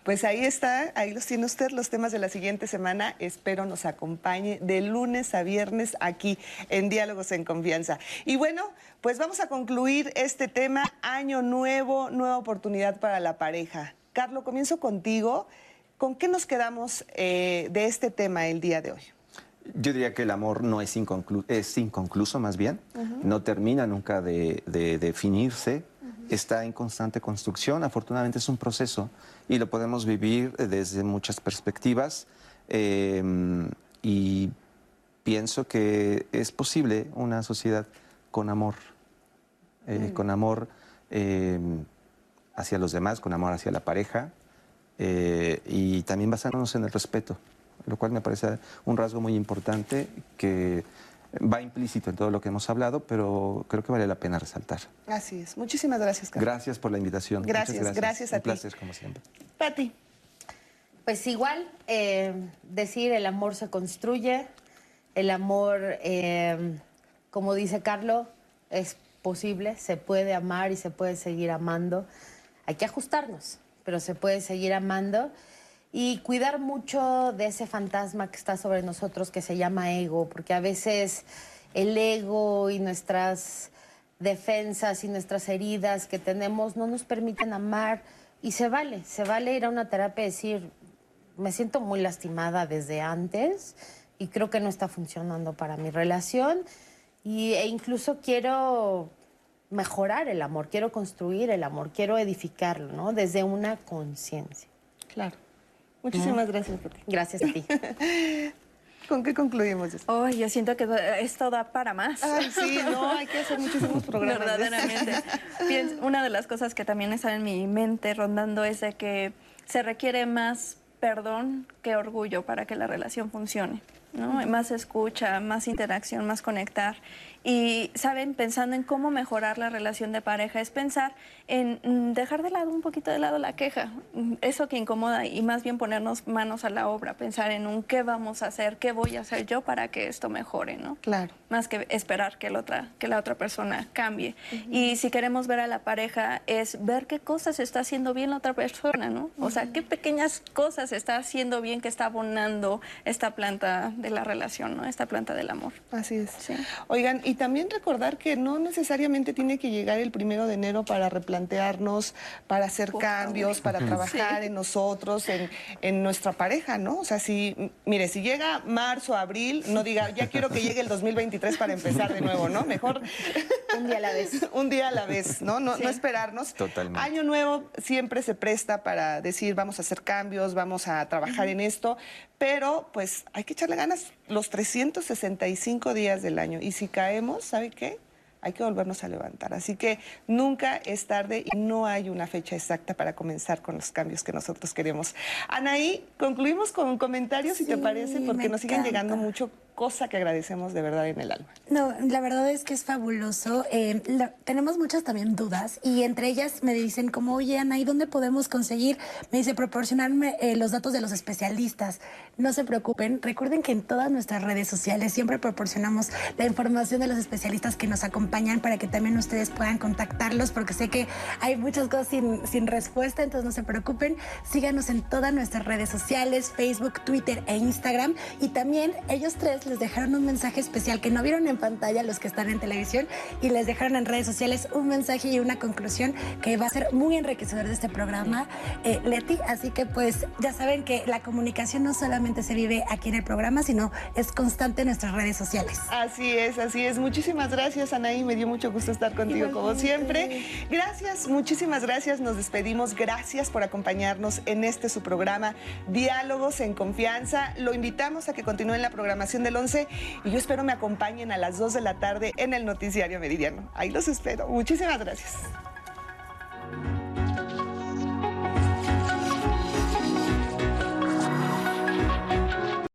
Pues ahí está, ahí los tiene usted, los temas de la siguiente semana. Espero nos acompañe de lunes a viernes aquí en Diálogos en Confianza. Y bueno, pues vamos a concluir este tema, año nuevo, nueva oportunidad para la pareja. Carlos, comienzo contigo. ¿Con qué nos quedamos eh, de este tema el día de hoy? Yo diría que el amor no es, inconclu es inconcluso, más bien. No termina nunca de, de definirse. Está en constante construcción. Afortunadamente es un proceso y lo podemos vivir desde muchas perspectivas. Eh, y pienso que es posible una sociedad con amor. Eh, Con amor eh, hacia los demás, con amor hacia la pareja. eh, y también basándonos en el respeto lo cual me parece un rasgo muy importante que va implícito en todo lo que hemos hablado, pero creo que vale la pena resaltar. Así es. Muchísimas gracias, Carlos. Gracias por la invitación. Gracias, Muchas gracias a Un ti. placer, como siempre. Pati. Pues igual, eh, decir el amor se construye, el amor, eh, como dice Carlos, es posible, se puede amar y se puede seguir amando. Hay que ajustarnos, pero se puede seguir amando y cuidar mucho de ese fantasma que está sobre nosotros que se llama ego, porque a veces el ego y nuestras defensas y nuestras heridas que tenemos no nos permiten amar y se vale, se vale ir a una terapia y decir, me siento muy lastimada desde antes y creo que no está funcionando para mi relación y, e incluso quiero mejorar el amor, quiero construir el amor, quiero edificarlo, ¿no? Desde una conciencia. Claro. Muchísimas gracias, Pati. Gracias a ti. [laughs] ¿Con qué concluimos? Oh, yo siento que esto da para más. Ay, sí, no, hay que hacer muchísimos programas. de esto. Verdaderamente. Una de las cosas que también está en mi mente rondando es de que se requiere más perdón que orgullo para que la relación funcione. ¿No? Más escucha, más interacción, más conectar. Y, ¿saben? Pensando en cómo mejorar la relación de pareja, es pensar en mm, dejar de lado un poquito de lado la queja, mm, eso que incomoda, y más bien ponernos manos a la obra, pensar en un qué vamos a hacer, qué voy a hacer yo para que esto mejore, ¿no? Claro. Más que esperar que la otra, que la otra persona cambie. Y si queremos ver a la pareja, es ver qué cosas está haciendo bien la otra persona, ¿no? O sea, qué pequeñas cosas está haciendo bien que está abonando esta planta de la relación, ¿no? Esta planta del amor. Así es. Oigan, y también recordar que no necesariamente tiene que llegar el primero de enero para replantearnos, para hacer cambios, para trabajar en nosotros, en, nuestra pareja, ¿no? O sea, si, mire, si llega marzo, abril, no diga, ya quiero que llegue el 2023 para empezar de nuevo, ¿no? Mejor [laughs] un día a la vez. [laughs] un día a la vez, ¿no? No, no esperarnos. Totalmente. Año nuevo siempre se presta para decir, vamos a hacer cambios, vamos a trabajar en esto, pero pues hay que echarle ganas los 365 días del año. Y si caemos, ¿sabe qué? hay que volvernos a levantar. Así que nunca es tarde y no hay una fecha exacta para comenzar con los cambios que nosotros queremos. Anaí, concluimos con un comentario, si te parece, porque nos siguen llegando mucho cosa que agradecemos de verdad en el alma. No, la verdad es que es fabuloso. Eh, tenemos muchas también dudas y entre ellas me dicen como, oye Ana, ¿y dónde podemos conseguir? Me dice proporcionarme eh, los datos de los especialistas. No se preocupen, recuerden que en todas nuestras redes sociales siempre proporcionamos la información de los especialistas que nos acompañan para que también ustedes puedan contactarlos porque sé que hay muchas cosas sin, sin respuesta, entonces no se preocupen. Síganos en todas nuestras redes sociales, Facebook, Twitter e Instagram y también ellos tres les dejaron un mensaje especial que no vieron en pantalla los que están en televisión y les dejaron en redes sociales un mensaje y una conclusión que va a ser muy enriquecedor de este programa, eh, Leti. Así que pues ya saben que la comunicación no solamente se vive aquí en el programa, sino es constante en nuestras redes sociales. Así es, así es. Muchísimas gracias, Anaí. Me dio mucho gusto estar contigo como siempre. Gracias, muchísimas gracias. Nos despedimos. Gracias por acompañarnos en este su programa Diálogos en Confianza. Lo invitamos a que continúen la programación de del 11 y yo espero me acompañen a las 2 de la tarde en el noticiario meridiano. Ahí los espero. Muchísimas gracias.